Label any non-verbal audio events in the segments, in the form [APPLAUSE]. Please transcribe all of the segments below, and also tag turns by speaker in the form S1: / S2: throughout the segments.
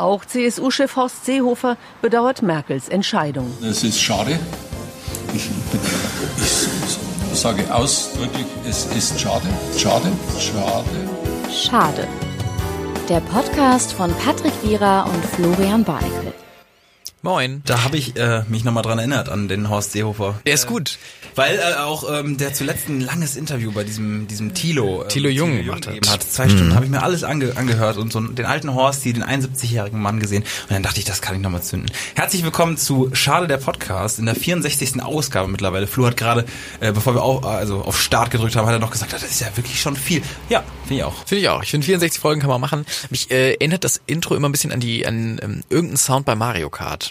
S1: Auch CSU-Chef Horst Seehofer bedauert Merkels Entscheidung.
S2: Es ist schade. Ich, ich, sage ausdrücklich, es ist schade, schade, schade.
S3: Schade. Der Podcast von Patrick Wierer und Florian Barnikel.
S4: Moin. Da habe ich äh, mich nochmal dran erinnert an den Horst Seehofer.
S5: Der ist gut.
S4: Weil äh, auch ähm, der zuletzt ein langes Interview bei diesem diesem Tilo
S5: äh, Tilo Jung gemacht hat.
S4: hat. Zwei mhm. Stunden habe ich mir alles ange angehört und so den alten Horst, den 71-jährigen Mann gesehen und dann dachte ich, das kann ich nochmal zünden. Herzlich willkommen zu Schade der Podcast in der 64. Ausgabe mittlerweile. Flo hat gerade, äh, bevor wir auch, also auf Start gedrückt haben, hat er noch gesagt, das ist ja wirklich schon viel. Ja, finde ich auch.
S5: Finde ich auch. Ich finde 64 Folgen kann man machen. Mich äh, erinnert das Intro immer ein bisschen an die an ähm, irgendeinen Sound bei Mario Kart.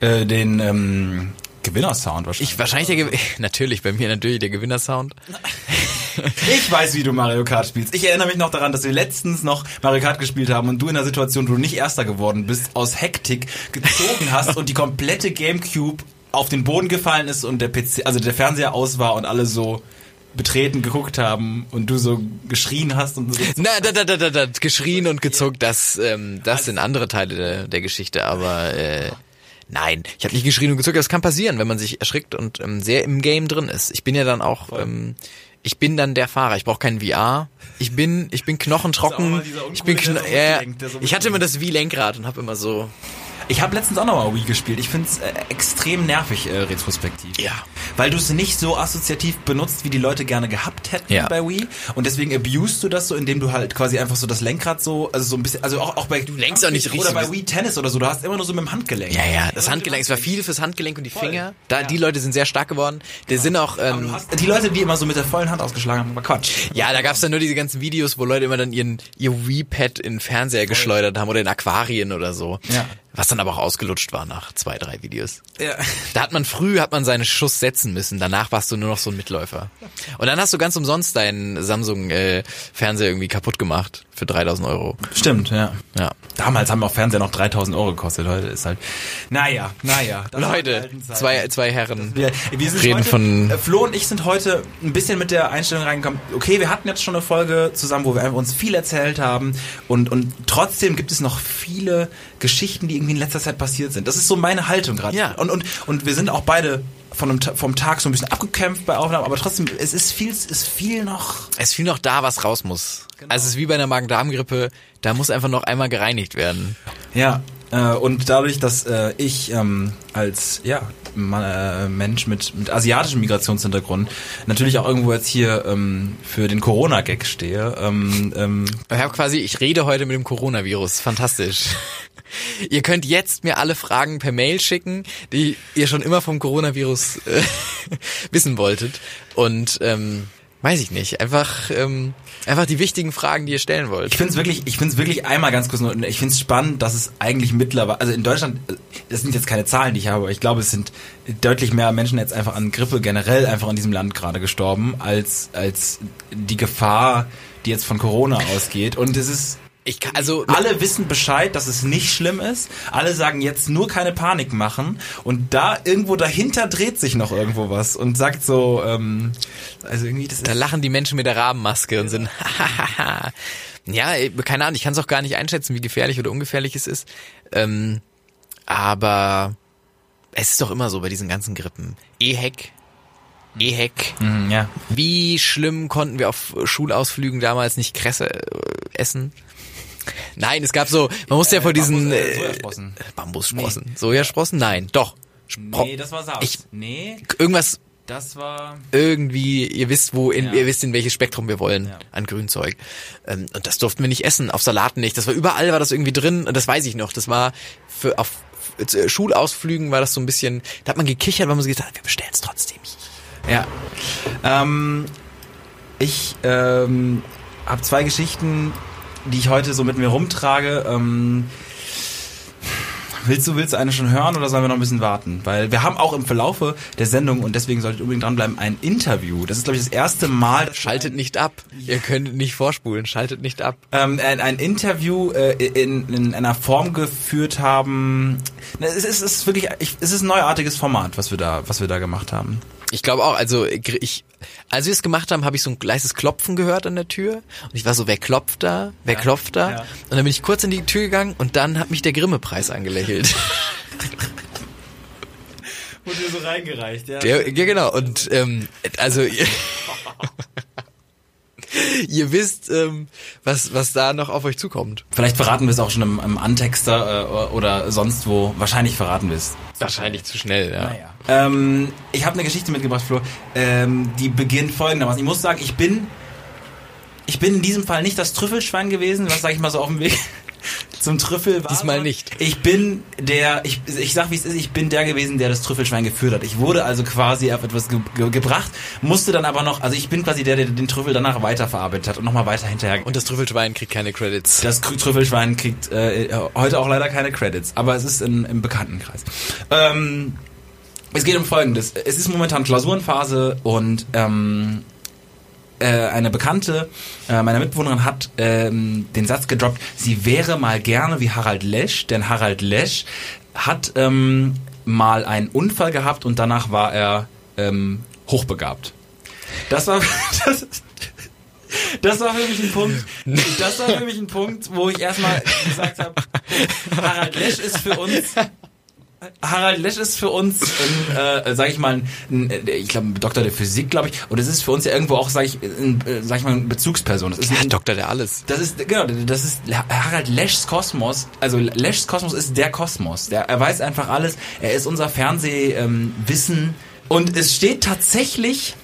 S4: Äh, den ähm, Gewinnersound wahrscheinlich.
S5: Ich wahrscheinlich der Ge [LAUGHS] natürlich bei mir natürlich der Gewinnersound. [LAUGHS]
S4: ich weiß, wie du Mario Kart spielst. Ich erinnere mich noch daran, dass wir letztens noch Mario Kart gespielt haben und du in der Situation, wo du nicht erster geworden bist, aus Hektik gezogen hast und die komplette GameCube auf den Boden gefallen ist und der PC, also der Fernseher aus war und alle so betreten geguckt haben und du so geschrien hast und so.
S5: Na, da, da, da, da, da geschrien und gezuckt, das, ähm, das sind andere Teile der, der Geschichte, aber äh, Nein, ich habe nicht geschrien und gezuckt. Das kann passieren, wenn man sich erschrickt und ähm, sehr im Game drin ist. Ich bin ja dann auch, ähm, ich bin dann der Fahrer. Ich brauche keinen VR. Ich bin, ich bin knochentrocken. Ich bin, kn äh, ich hatte immer das Wii-Lenkrad und habe immer so
S4: ich habe letztens auch nochmal Wii gespielt. Ich find's äh, extrem nervig äh, retrospektiv.
S5: Ja.
S4: Weil du es nicht so assoziativ benutzt, wie die Leute gerne gehabt hätten
S5: ja.
S4: bei Wii. Und deswegen abusest du das so, indem du halt quasi einfach so das Lenkrad so, also so ein bisschen, also auch, auch bei
S5: du lenkst auch nicht richtig.
S4: Oder bei Wii Tennis oder so, du hast immer nur so mit dem Handgelenk.
S5: Ja, ja, das Handgelenk, es war viel fürs Handgelenk und die Voll. Finger. Da, ja. die Leute sind sehr stark geworden. Die ja. sind auch, ähm,
S4: die Leute, die immer so mit der vollen Hand ausgeschlagen haben, war Quatsch.
S5: Ja, da gab's dann nur diese ganzen Videos, wo Leute immer dann ihren, ihr Wii-Pad in den Fernseher geschleudert haben oder in Aquarien oder so.
S4: Ja.
S5: Was dann aber auch ausgelutscht war nach zwei, drei Videos.
S4: Ja.
S5: Da hat man früh, hat man seinen Schuss setzen müssen. Danach warst du nur noch so ein Mitläufer. Und dann hast du ganz umsonst deinen Samsung-Fernseher äh, irgendwie kaputt gemacht für 3000 Euro.
S4: Stimmt, ja.
S5: Ja.
S4: Damals haben auch Fernseher noch 3000 Euro gekostet. Heute ist halt, naja, naja.
S5: Leute, zwei, zwei Herren
S4: wir, wir sind
S5: reden
S4: heute,
S5: von...
S4: Äh, Flo und ich sind heute ein bisschen mit der Einstellung reingekommen, okay, wir hatten jetzt schon eine Folge zusammen, wo wir uns viel erzählt haben und, und trotzdem gibt es noch viele Geschichten, die irgendwie irgendwie in letzter Zeit passiert sind. Das ist so meine Haltung gerade.
S5: Ja.
S4: Und, und, und wir sind auch beide von einem, vom Tag so ein bisschen abgekämpft bei Aufnahmen, aber trotzdem, es ist viel, es ist viel noch.
S5: Es ist viel noch da, was raus muss. Genau. Also es ist wie bei einer Magen-Darm-Grippe, da muss einfach noch einmal gereinigt werden.
S4: Ja, äh, und dadurch, dass äh, ich ähm, als ja äh, Mensch mit mit asiatischem Migrationshintergrund natürlich auch irgendwo jetzt hier ähm, für den Corona-Gag stehe. Ähm, ähm,
S5: ich habe quasi, ich rede heute mit dem Coronavirus. Fantastisch. Ihr könnt jetzt mir alle Fragen per Mail schicken, die ihr schon immer vom Coronavirus äh, [LAUGHS] wissen wolltet. Und ähm, weiß ich nicht, einfach ähm, einfach die wichtigen Fragen, die ihr stellen wollt.
S4: Ich finde es wirklich, ich finde wirklich einmal ganz kurz, ich finde es spannend, dass es eigentlich mittlerweile, also in Deutschland, das sind jetzt keine Zahlen, die ich habe, aber ich glaube, es sind deutlich mehr Menschen jetzt einfach an Grippe generell einfach in diesem Land gerade gestorben, als als die Gefahr, die jetzt von Corona ausgeht. Und es ist
S5: ich kann, also
S4: alle wissen Bescheid, dass es nicht schlimm ist. Alle sagen jetzt nur keine Panik machen. Und da irgendwo dahinter dreht sich noch irgendwo was und sagt so, ähm, also irgendwie das.
S5: Da lachen die Menschen mit der Rabenmaske und sind, [LAUGHS] ja, keine Ahnung. Ich kann es auch gar nicht einschätzen, wie gefährlich oder ungefährlich es ist. Ähm, aber es ist doch immer so bei diesen ganzen Grippen. EHEC, EHEC.
S4: Mhm, ja.
S5: Wie schlimm konnten wir auf Schulausflügen damals nicht Kresse äh, essen? Nein, es gab so, man musste ja vor diesen
S4: äh, Sojasprossen.
S5: Äh, Bambussprossen. Nee. Sojasprossen? Nein, doch.
S4: Spro nee, das war Saft.
S5: Ich,
S4: nee.
S5: Irgendwas
S4: das war
S5: irgendwie, ihr wisst wo, in,
S4: ja.
S5: ihr wisst in welches Spektrum wir wollen
S4: ja.
S5: an Grünzeug. Ähm, und das durften wir nicht essen, auf Salaten nicht. Das war überall war das irgendwie drin und das weiß ich noch. Das war für auf äh, Schulausflügen war das so ein bisschen, da hat man gekichert, weil man so gesagt hat, wir bestellen es trotzdem.
S4: Ja. Ähm, ich ähm, habe zwei Geschichten, die ich heute so mit mir rumtrage. Ähm, Willst du, willst du eine schon hören oder sollen wir noch ein bisschen warten? Weil wir haben auch im Verlaufe der Sendung, und deswegen solltet ihr unbedingt dranbleiben, ein Interview. Das ist, glaube ich, das erste Mal.
S5: Schaltet nicht ab. Ihr könnt nicht vorspulen. Schaltet nicht ab.
S4: Ähm, ein, ein Interview äh, in, in einer Form geführt haben. Es ist, es ist wirklich, ich, es ist ein neuartiges Format, was wir da, was wir da gemacht haben.
S5: Ich glaube auch, also ich, als wir es gemacht haben, habe ich so ein leises Klopfen gehört an der Tür und ich war so, wer klopft da? Wer
S4: Ja,
S5: klopft da?
S4: ja.
S5: Und dann bin ich kurz in die Tür gegangen und dann hat mich der Grimme-Preis angelächelt. [LAUGHS]
S4: Wurde dir so reingereicht, ja.
S5: Der, ja, genau. Und ähm, also [LAUGHS] [LAUGHS] ihr, wisst, ähm, was was da noch auf euch zukommt.
S4: Vielleicht verraten wir es auch schon im, im Antexter äh, oder sonst wo. Wahrscheinlich verraten wir es.
S5: Wahrscheinlich zu schnell, ja.
S4: Ähm, ich habe eine Geschichte mitgebracht, Flo. Ähm, die beginnt folgendermaßen. Ich muss sagen, ich bin, ich bin in diesem Fall nicht das Trüffelschwein gewesen, was sage ich mal so auf dem Weg zum Trüffel war.
S5: Diesmal nicht.
S4: Ich bin der, ich, ich sag wie es ist, ich bin der gewesen, der das Trüffelschwein geführt hat. Ich wurde also quasi auf etwas ge ge gebracht, musste dann aber noch, also ich bin quasi der, der den Trüffel danach weiterverarbeitet hat und nochmal weiter hinterher.
S5: Und das Trüffelschwein kriegt keine Credits.
S4: Das Trüffelschwein kriegt äh, heute auch leider keine Credits, aber es ist in, im Bekanntenkreis. Ähm, es geht um Folgendes. Es ist momentan Klausurenphase und ähm, äh, eine Bekannte äh, meiner Mitbewohnerin hat ähm, den Satz gedroppt, sie wäre mal gerne wie Harald Lesch, denn Harald Lesch hat ähm, mal einen Unfall gehabt und danach war er ähm, hochbegabt. Das war [LAUGHS] das, das war für mich ein Punkt. Das war für mich ein Punkt, wo ich erstmal gesagt habe, Harald Lesch ist für uns Harald Lesch ist für uns, ein, äh, sag ich mal, ein, ein, ich glaube, ein Doktor der Physik, glaube ich, und es ist für uns ja irgendwo auch, sag ich, ein, äh, sag ich mal, eine Bezugsperson. Das ist
S5: Ja,
S4: ein,
S5: Doktor der alles.
S4: das ist, genau, das ist Harald Leschs Kosmos. Also Leschs Kosmos ist der Kosmos. Der, er weiß einfach alles. Er ist unser Fernsehwissen. Ähm, und es steht tatsächlich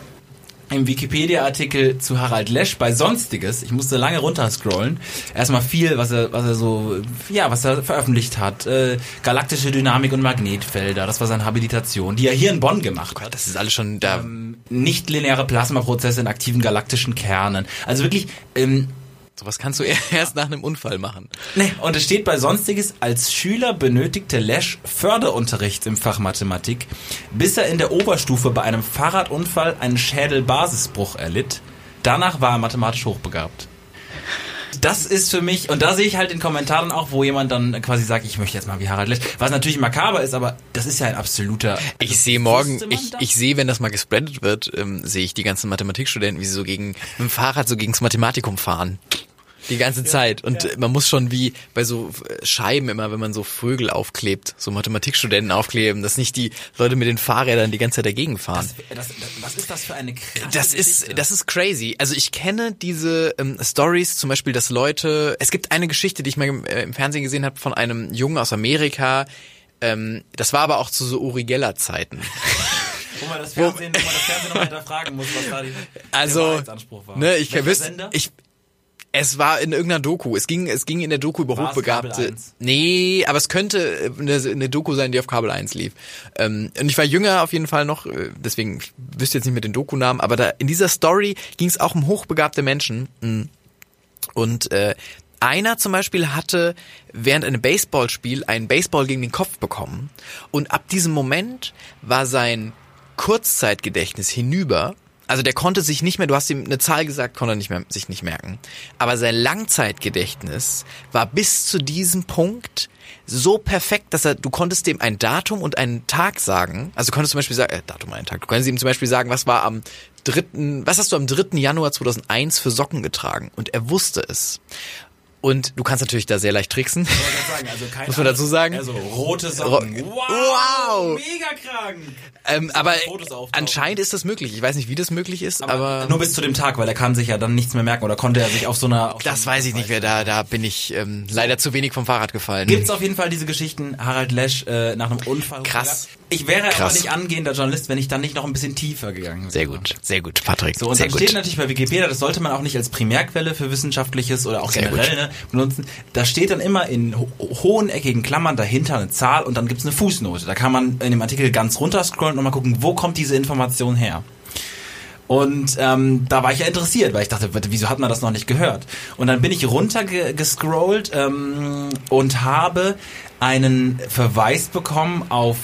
S4: im Wikipedia-Artikel zu Harald Lesch bei Sonstiges. Ich musste lange runterscrollen. Erstmal viel, was er, was er so, ja, was er veröffentlicht hat. Äh, galaktische Dynamik und Magnetfelder. Das war seine Habilitation, die er hier in Bonn gemacht hat.
S5: Das ist alles schon da.
S4: Ähm, Nicht-lineare Plasmaprozesse in aktiven galaktischen Kernen. Also wirklich, ähm,
S5: Sowas kannst du [LAUGHS] erst nach einem Unfall machen.
S4: Ne, und es steht bei Sonstiges, als Schüler benötigte Lesch Förderunterricht im Fach Mathematik, bis er in der Oberstufe bei einem Fahrradunfall einen Schädelbasisbruch erlitt. Danach war er mathematisch hochbegabt. Das ist für mich, und da sehe ich halt in Kommentaren auch, wo jemand dann quasi sagt, ich möchte jetzt mal wie Harald Lesch, was natürlich makaber ist, aber das ist ja ein absoluter...
S5: Ich sehe morgen, ich,
S4: das?
S5: ich sehe, wenn das mal gespreadet wird, ähm, sehe ich die ganzen Mathematikstudenten, wie sie so gegen mit dem Fahrrad so gegens Mathematikum fahren. Die ganze Zeit. Und äh, man muss schon wie bei so äh, Scheiben immer, wenn man so Vögel aufklebt, so Mathematikstudenten aufkleben, dass nicht die Leute mit den Fahrrädern die ganze Zeit dagegen fahren.
S4: Das, das, was ist das für eine krasse
S5: Das ist, das ist crazy. Also ich kenne diese ähm, Stories, zum Beispiel, dass Leute. Es gibt eine Geschichte, die ich mal im, äh, im Fernsehen gesehen habe von einem Jungen aus Amerika. Ähm, das war aber auch zu so Uri Geller Zeiten. [LAUGHS]
S4: Wo man das Fernsehen, wo man das Fernsehen nochmal hinterfragen muss, was da die, der
S5: Also,
S4: Wahrheitsanspruch war.
S5: ne, ich
S4: Welcher Sender?
S5: ich, es war in irgendeiner Doku. Es ging, es ging in der Doku über
S4: War
S5: Hochbegabte.
S4: Kabel 1?
S5: Nee, aber es könnte eine, eine Doku sein, die auf Kabel 1 lief. Ähm, und ich war jünger auf jeden Fall noch, äh, deswegen ich wüsste jetzt nicht mit den Doku-Namen, aber da in dieser Story ging es auch um hochbegabte Menschen. Mm. Und äh, einer zum Beispiel hatte während einem Baseballspiel einen Baseball gegen den Kopf bekommen. Und ab diesem Moment war sein Kurzzeitgedächtnis hinüber. Also der konnte sich nicht mehr, du hast ihm eine Zahl gesagt, konnte er nicht mehr, sich nicht merken. Aber sein Langzeitgedächtnis war bis zu diesem Punkt so perfekt, dass er, du konntest dem ein Datum und einen Tag sagen. Also du konntest zum Beispiel sagen, äh, Datum und einen Tag. Du konntest ihm zum Beispiel sagen, was war am dritten, was hast du am 3. Januar 2001 für Socken getragen? Und er wusste es. Und du kannst natürlich da sehr leicht tricksen.
S4: Sagen, also
S5: Muss man dazu sagen?
S4: Also rote Socken. Wow,
S5: Wow!
S4: Mega krank!
S5: Ähm, aber anscheinend ist das möglich. Ich weiß nicht, wie das möglich ist, aber,
S4: nur bis zu dem Tag, weil er kann sich ja dann nichts mehr merken oder konnte er sich auf so einer. Auf
S5: das
S4: so einer-
S5: weiß ich nicht mehr. Da, da bin ich ähm, leider zu wenig vom Fahrrad gefallen.
S4: Gibt's auf jeden Fall diese Geschichten, Harald Lesch äh, nach einem Unfall.
S5: Krass.
S4: Ich wäre aber
S5: Krass.
S4: nicht angehender Journalist, wenn ich dann nicht noch ein bisschen tiefer gegangen wäre.
S5: Sehr gut, sehr gut, Patrick.
S4: So, und
S5: sehr
S4: dann
S5: gut.
S4: steht natürlich bei Wikipedia, das sollte man auch nicht als Primärquelle für Wissenschaftliches oder auch
S5: Sehr
S4: generell ne, benutzen. Da steht dann immer in ho hohen eckigen Klammern dahinter eine Zahl und dann gibt's eine Fußnote. Da kann man in dem Artikel ganz runter scrollen und mal gucken, wo kommt diese Information her. Und ähm, da war ich ja interessiert, weil ich dachte, wieso hat man das noch nicht gehört? Und dann bin ich runtergescrollt ähm, und habe einen Verweis bekommen auf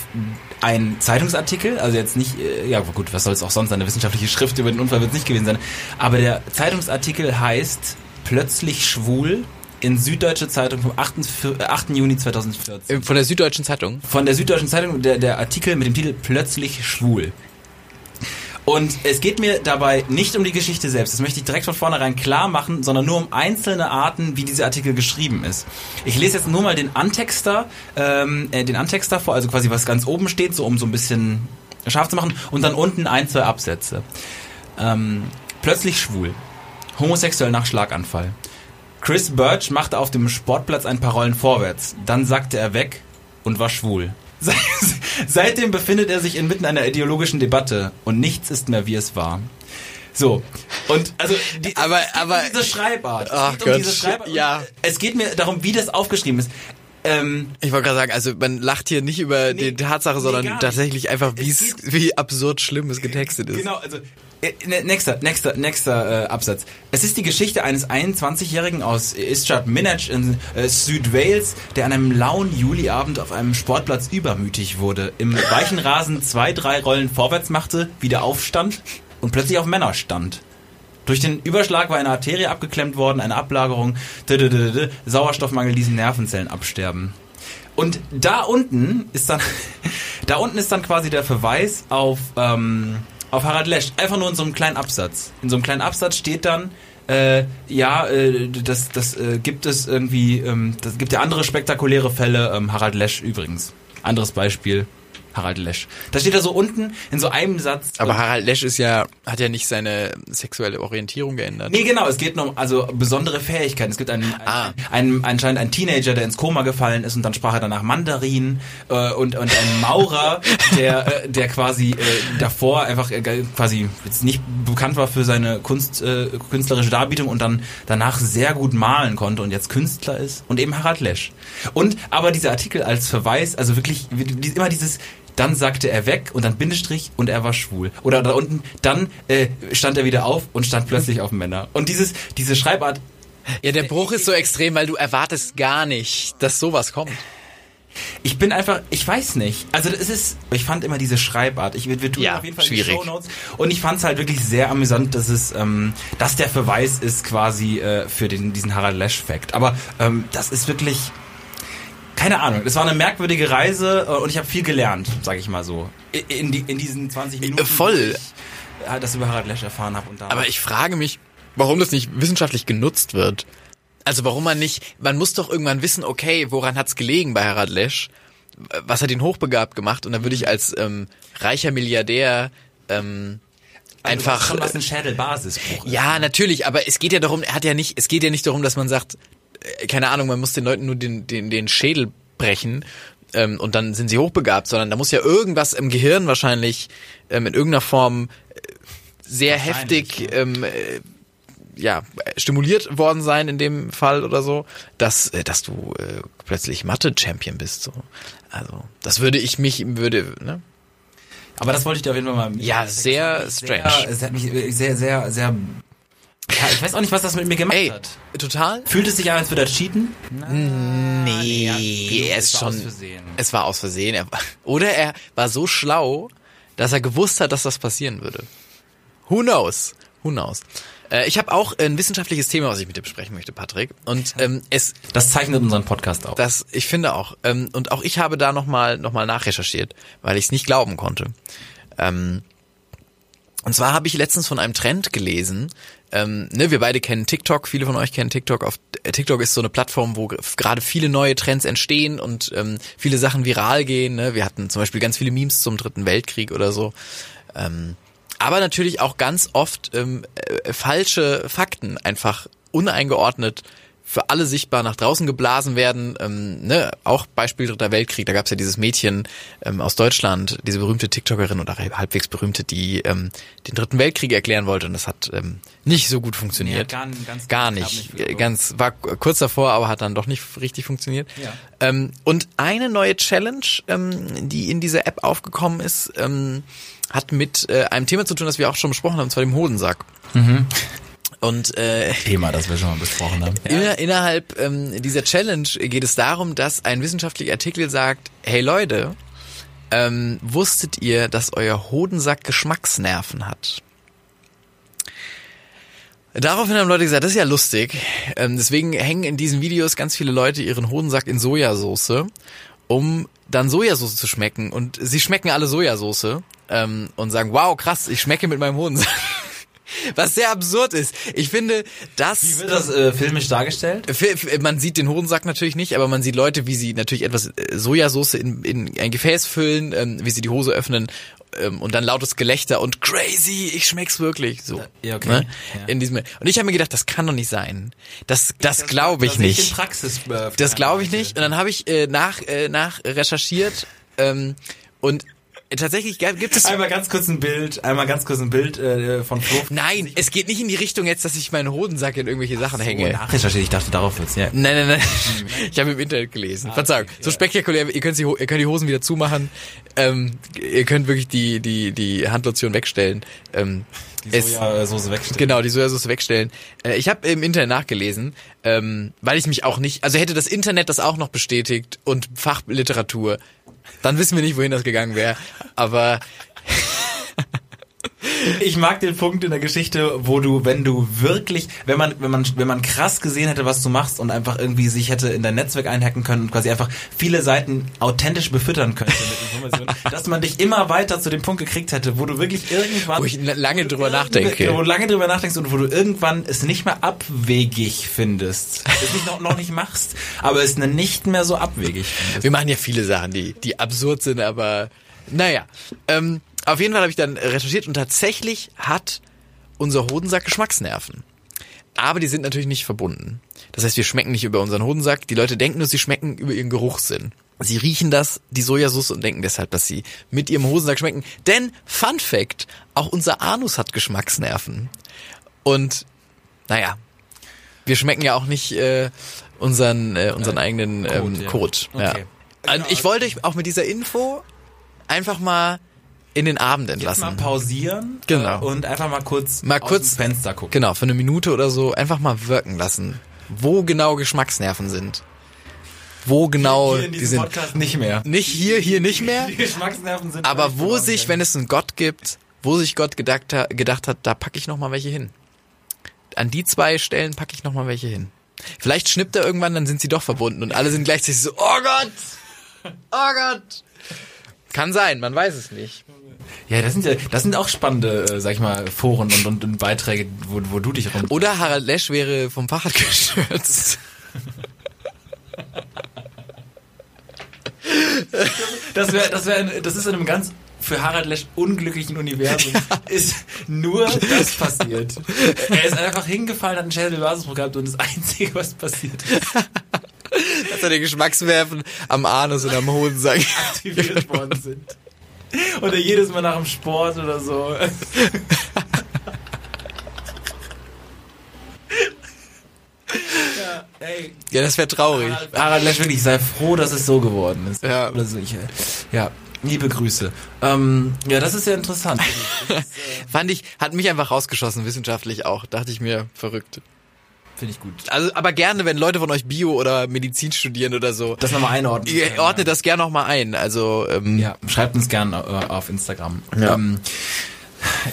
S4: einen Zeitungsartikel, also jetzt nicht, äh, ja gut, was soll es auch sonst, eine wissenschaftliche Schrift über den Unfall wird es nicht gewesen sein, aber der Zeitungsartikel heißt Plötzlich schwul in Süddeutsche Zeitung vom 8. Für- äh, 8. Juni 2014
S5: Äh, Von der Süddeutschen Zeitung.
S4: von der Süddeutschen Zeitung der, der Artikel mit dem Titel Plötzlich schwul. Und es geht mir dabei nicht um die Geschichte selbst, das möchte ich direkt von vornherein klar machen, sondern nur um einzelne Arten, wie dieser Artikel geschrieben ist. Ich lese jetzt nur mal den Antexter, ähm, äh, den Antexter vor, also quasi was ganz oben steht, so um so ein bisschen scharf zu machen, und dann unten ein, zwei Absätze. Ähm, plötzlich schwul. Homosexuell nach Schlaganfall. Chris Birch machte auf dem Sportplatz ein paar Rollen vorwärts. Dann sackte er weg und war schwul. Se- [LAUGHS] Seitdem befindet er sich inmitten einer ideologischen Debatte und nichts ist mehr wie es war. So, und also die,
S5: Aber- aber-
S4: diese Schreibart.
S5: Ach
S4: um
S5: Gott,
S4: diese Schreibart.
S5: ja.
S4: Es geht mir darum, wie das aufgeschrieben ist. Ähm,
S5: Ich wollte gerade sagen, also man lacht hier nicht über
S4: Nee,
S5: die Tatsache,
S4: nee,
S5: sondern tatsächlich einfach,
S4: Es [LAUGHS]
S5: wie absurd schlimm es getextet ist.
S4: Genau, also äh, ne- nächster, nächster, nächster äh, Absatz. Es ist die Geschichte eines 21-Jährigen aus Istrad Minaj in äh, Südwales, der an einem lauen Juliabend auf einem Sportplatz übermütig wurde, im weichen Rasen zwei, drei Rollen vorwärts machte, wieder aufstand und plötzlich auf Männer stand. Durch den Überschlag war eine Arterie abgeklemmt worden, eine Ablagerung, Sauerstoffmangel ließen Nervenzellen absterben. Und da unten ist dann, [LAUGHS] da unten ist dann quasi der Verweis auf, ähm, auf Harald Lesch. Einfach nur in so einem kleinen Absatz. In so einem kleinen Absatz steht dann, äh, ja, äh, das, das äh, gibt es irgendwie, ähm, das gibt ja andere spektakuläre Fälle, ähm, Harald Lesch übrigens. Anderes Beispiel, Harald Lesch. Da steht er so unten in so einem Satz.
S5: Aber Harald Lesch ist ja, hat ja nicht seine sexuelle Orientierung geändert.
S4: Nee, genau, es geht nur um also besondere Fähigkeiten. Es gibt einen,
S5: Ah.
S4: einen, einen anscheinend einen Teenager, der ins Koma gefallen ist und dann sprach er danach Mandarin äh, und, und einen Maurer, der, äh, der quasi äh, davor einfach äh, quasi jetzt nicht bekannt war für seine Kunst, äh, künstlerische Darbietung und dann danach sehr gut malen konnte und jetzt Künstler ist und eben Harald Lesch. Und aber dieser Artikel als Verweis, also wirklich immer dieses dann sagte er weg und dann Bindestrich und er war schwul. Oder da unten, dann äh, stand er wieder auf und stand plötzlich auf Männer. Und dieses, diese Schreibart,
S5: Ja, der Bruch ist so extrem, weil du erwartest gar nicht, dass sowas kommt.
S4: ich bin einfach, ich weiß nicht. Also es ist, ich fand immer diese Schreibart. Ich, wir wir tun
S5: Ja,
S4: auf jeden Fall
S5: schwierig.
S4: die Shownotes. Und ich fand es halt wirklich sehr amüsant, dass es, ähm, dass der Verweis ist quasi äh, für den, diesen Harald Lesch-Fact. Aber ähm, das ist wirklich, keine Ahnung. Das war eine merkwürdige Reise äh, und ich habe viel gelernt, sage ich mal so. In, die, in diesen 20 Minuten.
S5: Äh, voll.
S4: wo Ich, äh, das über Harald Lesch erfahren habe. Und da
S5: Aber ich frage mich, warum das nicht wissenschaftlich genutzt wird. Also warum man nicht, man muss doch irgendwann wissen, okay, woran hat's gelegen bei Harald Lesch? Was hat ihn hochbegabt gemacht? Und dann würde ich als ähm, reicher Milliardär ähm,
S4: Also
S5: einfach
S4: schon was ein Schädelbasisbruch ist.
S5: Ja, natürlich, aber es geht ja darum, er hat ja nicht, es geht ja nicht darum, dass man sagt, äh, keine Ahnung, man muss den Leuten nur den, den, den Schädel brechen ähm, und dann sind sie hochbegabt, sondern da muss ja irgendwas im Gehirn wahrscheinlich ähm, in irgendeiner Form äh, sehr heftig ähm, äh, ja, stimuliert worden sein in dem Fall oder so, dass, äh, dass du äh, plötzlich Mathe-Champion bist. So. Also, das würde ich mich, würde, ne?
S4: Aber das wollte ich dir auf jeden Fall mal.
S5: Ja, sehr
S4: Sehr,
S5: strange.
S4: es hat mich sehr, sehr, sehr. Ja, ich weiß auch nicht, was das mit mir gemacht
S5: Ey,
S4: hat.
S5: total?
S4: Fühlt es sich an, als würde er cheaten?
S5: Nee, er ist
S4: es war
S5: schon.
S4: aus Versehen.
S5: Es war aus Versehen. Er, oder er war so schlau, dass er gewusst hat, dass das passieren würde. Who knows? Who knows? Äh, ich habe auch ein wissenschaftliches Thema, was ich mit dir besprechen möchte, Patrick. Und ähm, es,
S4: Das zeichnet unseren Podcast auf.
S5: das, ich finde auch. Ähm, und auch ich habe da nochmal noch mal nachrecherchiert, weil ich es nicht glauben konnte. Ähm, und zwar habe ich letztens von einem Trend gelesen. Ähm, ne, wir beide kennen TikTok, viele von euch kennen TikTok. Auf äh, TikTok ist so eine Plattform, wo gerade viele neue Trends entstehen und ähm, viele Sachen viral gehen. Ne? Wir hatten zum Beispiel ganz viele Memes zum Dritten Weltkrieg oder so. Ähm, aber natürlich auch ganz oft ähm, äh, falsche Fakten einfach uneingeordnet für alle sichtbar nach draußen geblasen werden. Ähm, ne? Auch Beispiel Dritter Weltkrieg, da gab es ja dieses Mädchen ähm, aus Deutschland, diese berühmte TikTokerin oder halbwegs berühmte, die ähm, den Dritten Weltkrieg erklären wollte und das hat ähm, nicht so gut funktioniert.
S4: Hat gar- ganz-
S5: gar nicht.
S4: nicht
S5: ganz war kurz davor, aber hat dann doch nicht richtig funktioniert.
S4: Ja.
S5: Ähm, und eine neue Challenge, ähm, die in dieser App aufgekommen ist, ähm, hat mit äh, einem Thema zu tun, das wir auch schon besprochen haben, und zwar dem Hodensack. Und äh,
S4: Thema, das wir schon mal besprochen haben. [LAUGHS]
S5: inner, innerhalb ähm, dieser Challenge geht es darum, dass ein wissenschaftlicher Artikel sagt, hey Leute, ähm, wusstet ihr, dass euer Hodensack Geschmacksnerven hat? Daraufhin haben Leute gesagt, das ist ja lustig. Ähm, deswegen hängen in diesen Videos ganz viele Leute ihren Hodensack in Sojasauce, um dann Sojasauce zu schmecken. Und sie schmecken alle Sojasauce. ähm, und sagen, wow, krass, ich schmecke mit meinem Hodensack. [LAUGHS] Was sehr absurd ist. Ich finde, das...
S4: Wie wird das äh, filmisch dargestellt?
S5: Man sieht den Hodensack natürlich nicht, aber man sieht Leute, wie sie natürlich etwas äh, Sojasauce in, in ein Gefäß füllen, ähm, wie sie die Hose öffnen ähm, und dann lautes Gelächter und crazy, ich schmeck's wirklich. So.
S4: Ja, okay.
S5: Ne?
S4: Ja.
S5: In diesem, und ich habe mir gedacht, das kann doch nicht sein. Das, das, glaube ich
S4: Das
S5: nicht.
S4: in Praxis, äh,
S5: Das glaube ich nicht. Und dann habe ich äh, nach, äh, nach recherchiert ähm, und äh, tatsächlich gibt es.
S4: Einmal ganz kurz ein Bild, einmal ganz kurz ein Bild äh, von Flo.
S5: Nein, es geht nicht in die Richtung jetzt, dass ich meinen Hodensack in irgendwelche Sachen hänge.
S4: Nachrecherchiert, ich dachte, darauf wird's, ja.
S5: Nein, nein, nein. Ich habe im Internet gelesen. Verzeihung. So spektakulär. Ihr könnt, sie, ihr könnt die Hosen wieder zumachen. Ähm, ihr könnt wirklich die die die Handlotion wegstellen. Ähm,
S4: Die Sojasauce wegstellen.
S5: Genau, die Sojasauce wegstellen. Äh, ich habe im Internet nachgelesen, ähm, weil ich mich auch nicht, also hätte das Internet das auch noch bestätigt und Fachliteratur, dann wissen wir nicht, wohin das gegangen wäre. Aber
S4: Ich mag den Punkt in der Geschichte, wo du, wenn du wirklich, wenn man, wenn man, wenn man krass gesehen hätte, was du machst und einfach irgendwie sich hätte in dein Netzwerk einhacken können und quasi einfach viele Seiten authentisch befüttern könnte mit Informationen, [LAUGHS] dass man dich immer weiter zu dem Punkt gekriegt hätte, wo du wirklich irgendwann,
S5: wo ich lange drüber
S4: Wo
S5: nachdenke.
S4: du lange drüber nachdenkst und wo du irgendwann es nicht mehr abwegig findest. Es nicht noch, noch nicht machst, aber es nicht mehr so abwegig findest.
S5: Wir machen ja viele Sachen, die, die absurd sind, aber naja. Ähm, auf jeden Fall habe ich dann recherchiert und tatsächlich hat unser Hodensack Geschmacksnerven. Aber die sind natürlich nicht verbunden. Das heißt, wir schmecken nicht über unseren Hodensack. Die Leute denken nur, sie schmecken über ihren Geruchssinn. Sie riechen das, die Sojasauce und denken deshalb, dass sie mit ihrem Hodensack schmecken. Denn, Fun Fact, auch unser Anus hat Geschmacksnerven. Und, naja, wir schmecken ja auch nicht äh, unseren, äh, unseren eigenen ähm,
S4: Kot, ja.
S5: Kot. Ja.
S4: Okay.
S5: Ich wollte euch auch mit dieser Info einfach mal in den Abend
S4: Lass
S5: entlassen.
S4: mal pausieren
S5: Genau.
S4: äh, und einfach mal kurz
S5: Mal
S4: aus
S5: kurz-
S4: dem Fenster gucken.
S5: Genau, für eine Minute oder so einfach mal wirken lassen. Wo genau Geschmacksnerven sind. Wo genau
S4: Hier in
S5: die sind.
S4: Podcast nicht mehr.
S5: Nicht hier, hier nicht mehr.
S4: Die Geschmacksnerven sind
S5: Aber wo sich, wenn es einen Gott gibt, wo sich Gott gedacht, gedacht hat, da packe ich noch mal welche hin. An die zwei Stellen packe ich noch mal welche hin. Vielleicht schnippt er irgendwann, dann sind sie doch verbunden und alle sind gleichzeitig so, oh Gott, oh Gott. Kann sein, man weiß es nicht.
S4: Ja, das sind ja, das sind auch spannende, äh, sag ich mal, Foren und, und, und Beiträge, wo, wo du dich rum.
S5: Oder Harald Lesch wäre vom Fahrrad [LAUGHS] gestürzt.
S4: Das wäre, das wäre, das ist in einem ganz für Harald Lesch unglücklichen Universum ist nur das passiert. Er ist einfach hingefallen, hat einen Schädelbasisbruch gehabt und das Einzige, was passiert ist, [LAUGHS]
S5: dass seine Geschmackswerfen am Anus und am Hodensack.
S4: aktiviert worden sind. [LAUGHS] Oder jedes Mal nach dem Sport oder so. ja, ey,
S5: Ja, das wäre traurig.
S4: Harald, Harald Lesch, wirklich, sei froh, dass es so geworden ist.
S5: Ja.
S4: Oder so, ich, äh, ja, liebe Grüße. Ähm, ja, das ist ja interessant. [LAUGHS]
S5: Fand ich, hat mich einfach rausgeschossen, wissenschaftlich auch. Dachte ich mir, verrückt.
S4: Finde ich gut.
S5: Also, aber gerne, wenn Leute von euch Bio oder Medizin studieren oder so.
S4: Das nochmal einordnen.
S5: Ihr ordnet das gerne noch mal ein. Also, ähm,
S4: Ja, schreibt uns gern äh, auf Instagram.
S5: Ja.
S4: Ähm,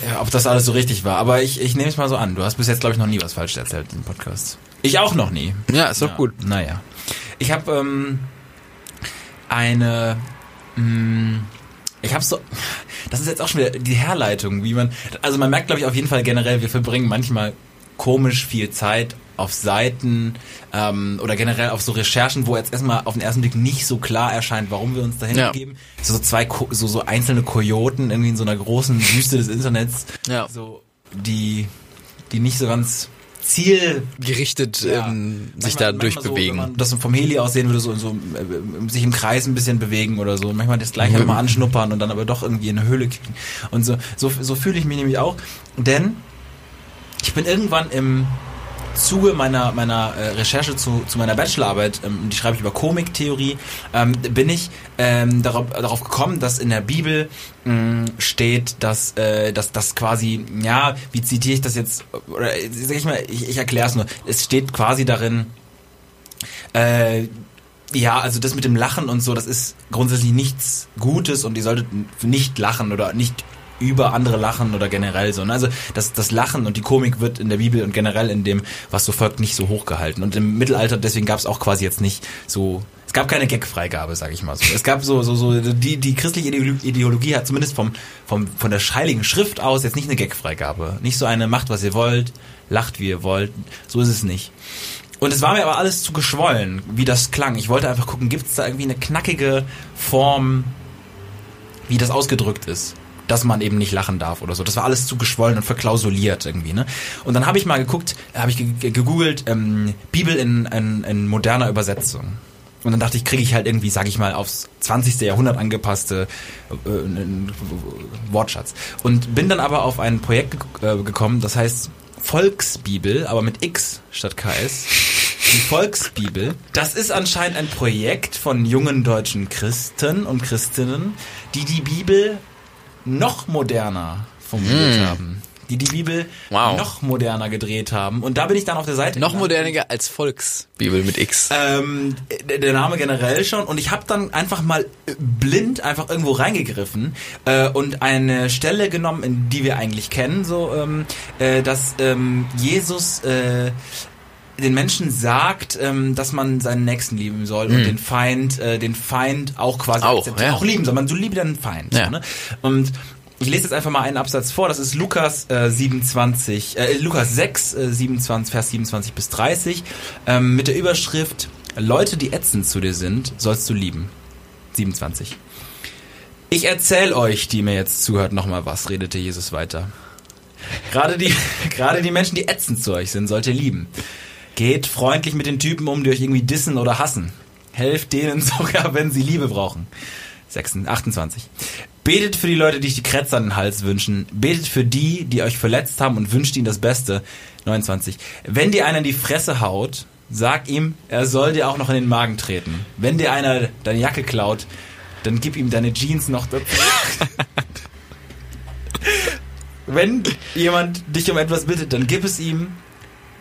S4: ja, ob das alles so richtig war. Aber ich, ich nehme es mal so an. Du hast bis jetzt, glaube ich, noch nie was falsch erzählt im Podcast. Ich auch noch nie.
S5: ja ist doch
S4: ja.
S5: gut.
S4: Naja. Ich habe ähm, eine... Mh, ich habe so... Das ist jetzt auch schon wieder die Herleitung, wie man... Also man merkt, glaube ich, auf jeden Fall generell, wir verbringen manchmal komisch viel Zeit auf Seiten ähm, oder generell auf so Recherchen, wo jetzt erstmal auf den ersten Blick nicht so klar erscheint, warum wir uns dahin
S5: Ja.
S4: begeben. So, zwei, so, so einzelne Kojoten irgendwie in so einer großen Wüste des Internets,
S5: Ja.
S4: so die, die nicht so ganz Ziel
S5: Gerichtet
S4: ja.
S5: ähm, sich
S4: Manchmal-
S5: da durchbewegen.
S4: So, wenn man das vom Heli aus sehen würde, so, so äh, sich im Kreis ein bisschen bewegen oder so. Manchmal das gleiche
S5: Mhm.
S4: mal anschnuppern und dann aber doch irgendwie in eine Höhle kriegen. Und so, so, so fühle ich mich nämlich auch. Denn ich bin irgendwann im Zuge meiner meiner äh, Recherche zu, zu meiner Bachelorarbeit, ähm, die schreibe ich über Komiktheorie, ähm, bin ich ähm, darauf, darauf gekommen, dass in der Bibel mh, steht, dass äh, dass das quasi, ja, wie zitiere ich das jetzt, oder äh, sag ich mal, ich, ich erkläre es nur. Es steht quasi darin, äh, ja, also das mit dem Lachen und so, das ist grundsätzlich nichts Gutes und ihr solltet nicht lachen oder nicht über andere lachen oder generell so. ne? Also das, das Lachen und die Komik wird in der Bibel und generell in dem, was so folgt, nicht so hochgehalten. Und im Mittelalter, deswegen gab es auch quasi jetzt nicht so, es gab keine Gag-Freigabe, sag ich mal so. Es gab so, so, so, die, die christliche Ideolo- Ideologie hat zumindest vom, vom, von der scheiligen Schrift aus jetzt nicht eine Gag-Freigabe. Nicht so eine, macht was ihr wollt, lacht wie ihr wollt. So ist es nicht. Und es war mir aber alles zu geschwollen, wie das klang. Ich wollte einfach gucken, gibt es da irgendwie eine knackige Form, wie das ausgedrückt ist. Dass man eben nicht lachen darf oder so. Das war alles zu geschwollen und verklausuliert irgendwie, ne? Und dann habe ich mal geguckt, habe ich ge- ge- gegoogelt, ähm, Bibel in, in, in moderner Übersetzung. Und dann dachte ich, kriege ich halt irgendwie, sag ich mal, aufs 20. Jahrhundert angepasste äh, Wortschatz. Und bin dann aber auf ein Projekt äh, gekommen, das heißt Volksbibel, aber mit X statt KS. Die Volksbibel. Das ist anscheinend ein Projekt von jungen deutschen Christen und Christinnen, die die Bibel noch moderner formuliert haben. Die die Bibel
S5: Wow.
S4: noch moderner gedreht haben. Und da bin ich dann auf der Seite.
S5: Noch moderner als Volksbibel mit X.
S4: Ähm, der Name generell schon und ich habe dann einfach mal blind einfach irgendwo reingegriffen äh, und eine Stelle genommen, in die wir eigentlich kennen, so ähm, äh, dass ähm, Jesus äh, den Menschen sagt, ähm, dass man seinen Nächsten lieben soll und den Feind, äh, den Feind auch quasi
S5: Auch,
S4: akzeptieren,
S5: ja.
S4: auch lieben soll. Man so liebe deinen Feind.
S5: Ja.
S4: So, ne? Und ich lese jetzt einfach mal einen Absatz vor. Das ist Lukas äh, 27, äh, Lukas 6, äh, 27, Vers 27 bis 30 ähm, mit der Überschrift Leute, die ätzend zu dir sind, sollst du lieben. 27. Ich erzähl euch, die mir jetzt zuhört, nochmal was, redete Jesus weiter. Gerade die, [LAUGHS] gerade die Menschen, die ätzend zu euch sind, sollt ihr lieben. Geht freundlich mit den Typen um, die euch irgendwie dissen oder hassen. Helft denen [LAUGHS] sogar, wenn sie Liebe brauchen. 26, 28. Betet für die Leute, die euch die Krätze an den Hals wünschen. Betet für die, die euch verletzt haben und wünscht ihnen das Beste. 29. Wenn dir einer in die Fresse haut, sag ihm, er soll dir auch noch in den Magen treten. Wenn dir einer deine Jacke klaut, dann gib ihm deine Jeans noch dazu. [LAUGHS] Wenn jemand dich um etwas bittet, dann gib es ihm.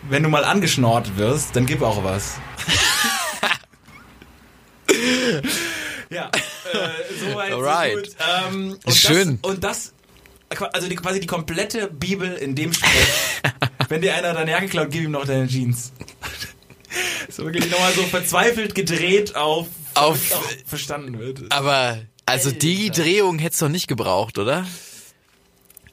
S4: Wenn du mal angeschnort wirst, dann gib auch was. [LAUGHS] ja, äh, soweit so
S5: Alright.
S4: gut. Ähm, und
S5: Ist schön.
S4: Das, und das, also die, quasi die komplette Bibel in dem Sprech. [LAUGHS] Wenn dir einer deine Jacke klaut, gib ihm noch deine Jeans. [LAUGHS] So wirklich nochmal so verzweifelt gedreht auf,
S5: Auf-
S4: verstanden wird.
S5: Aber, also die Drehung hättest du doch nicht gebraucht, oder?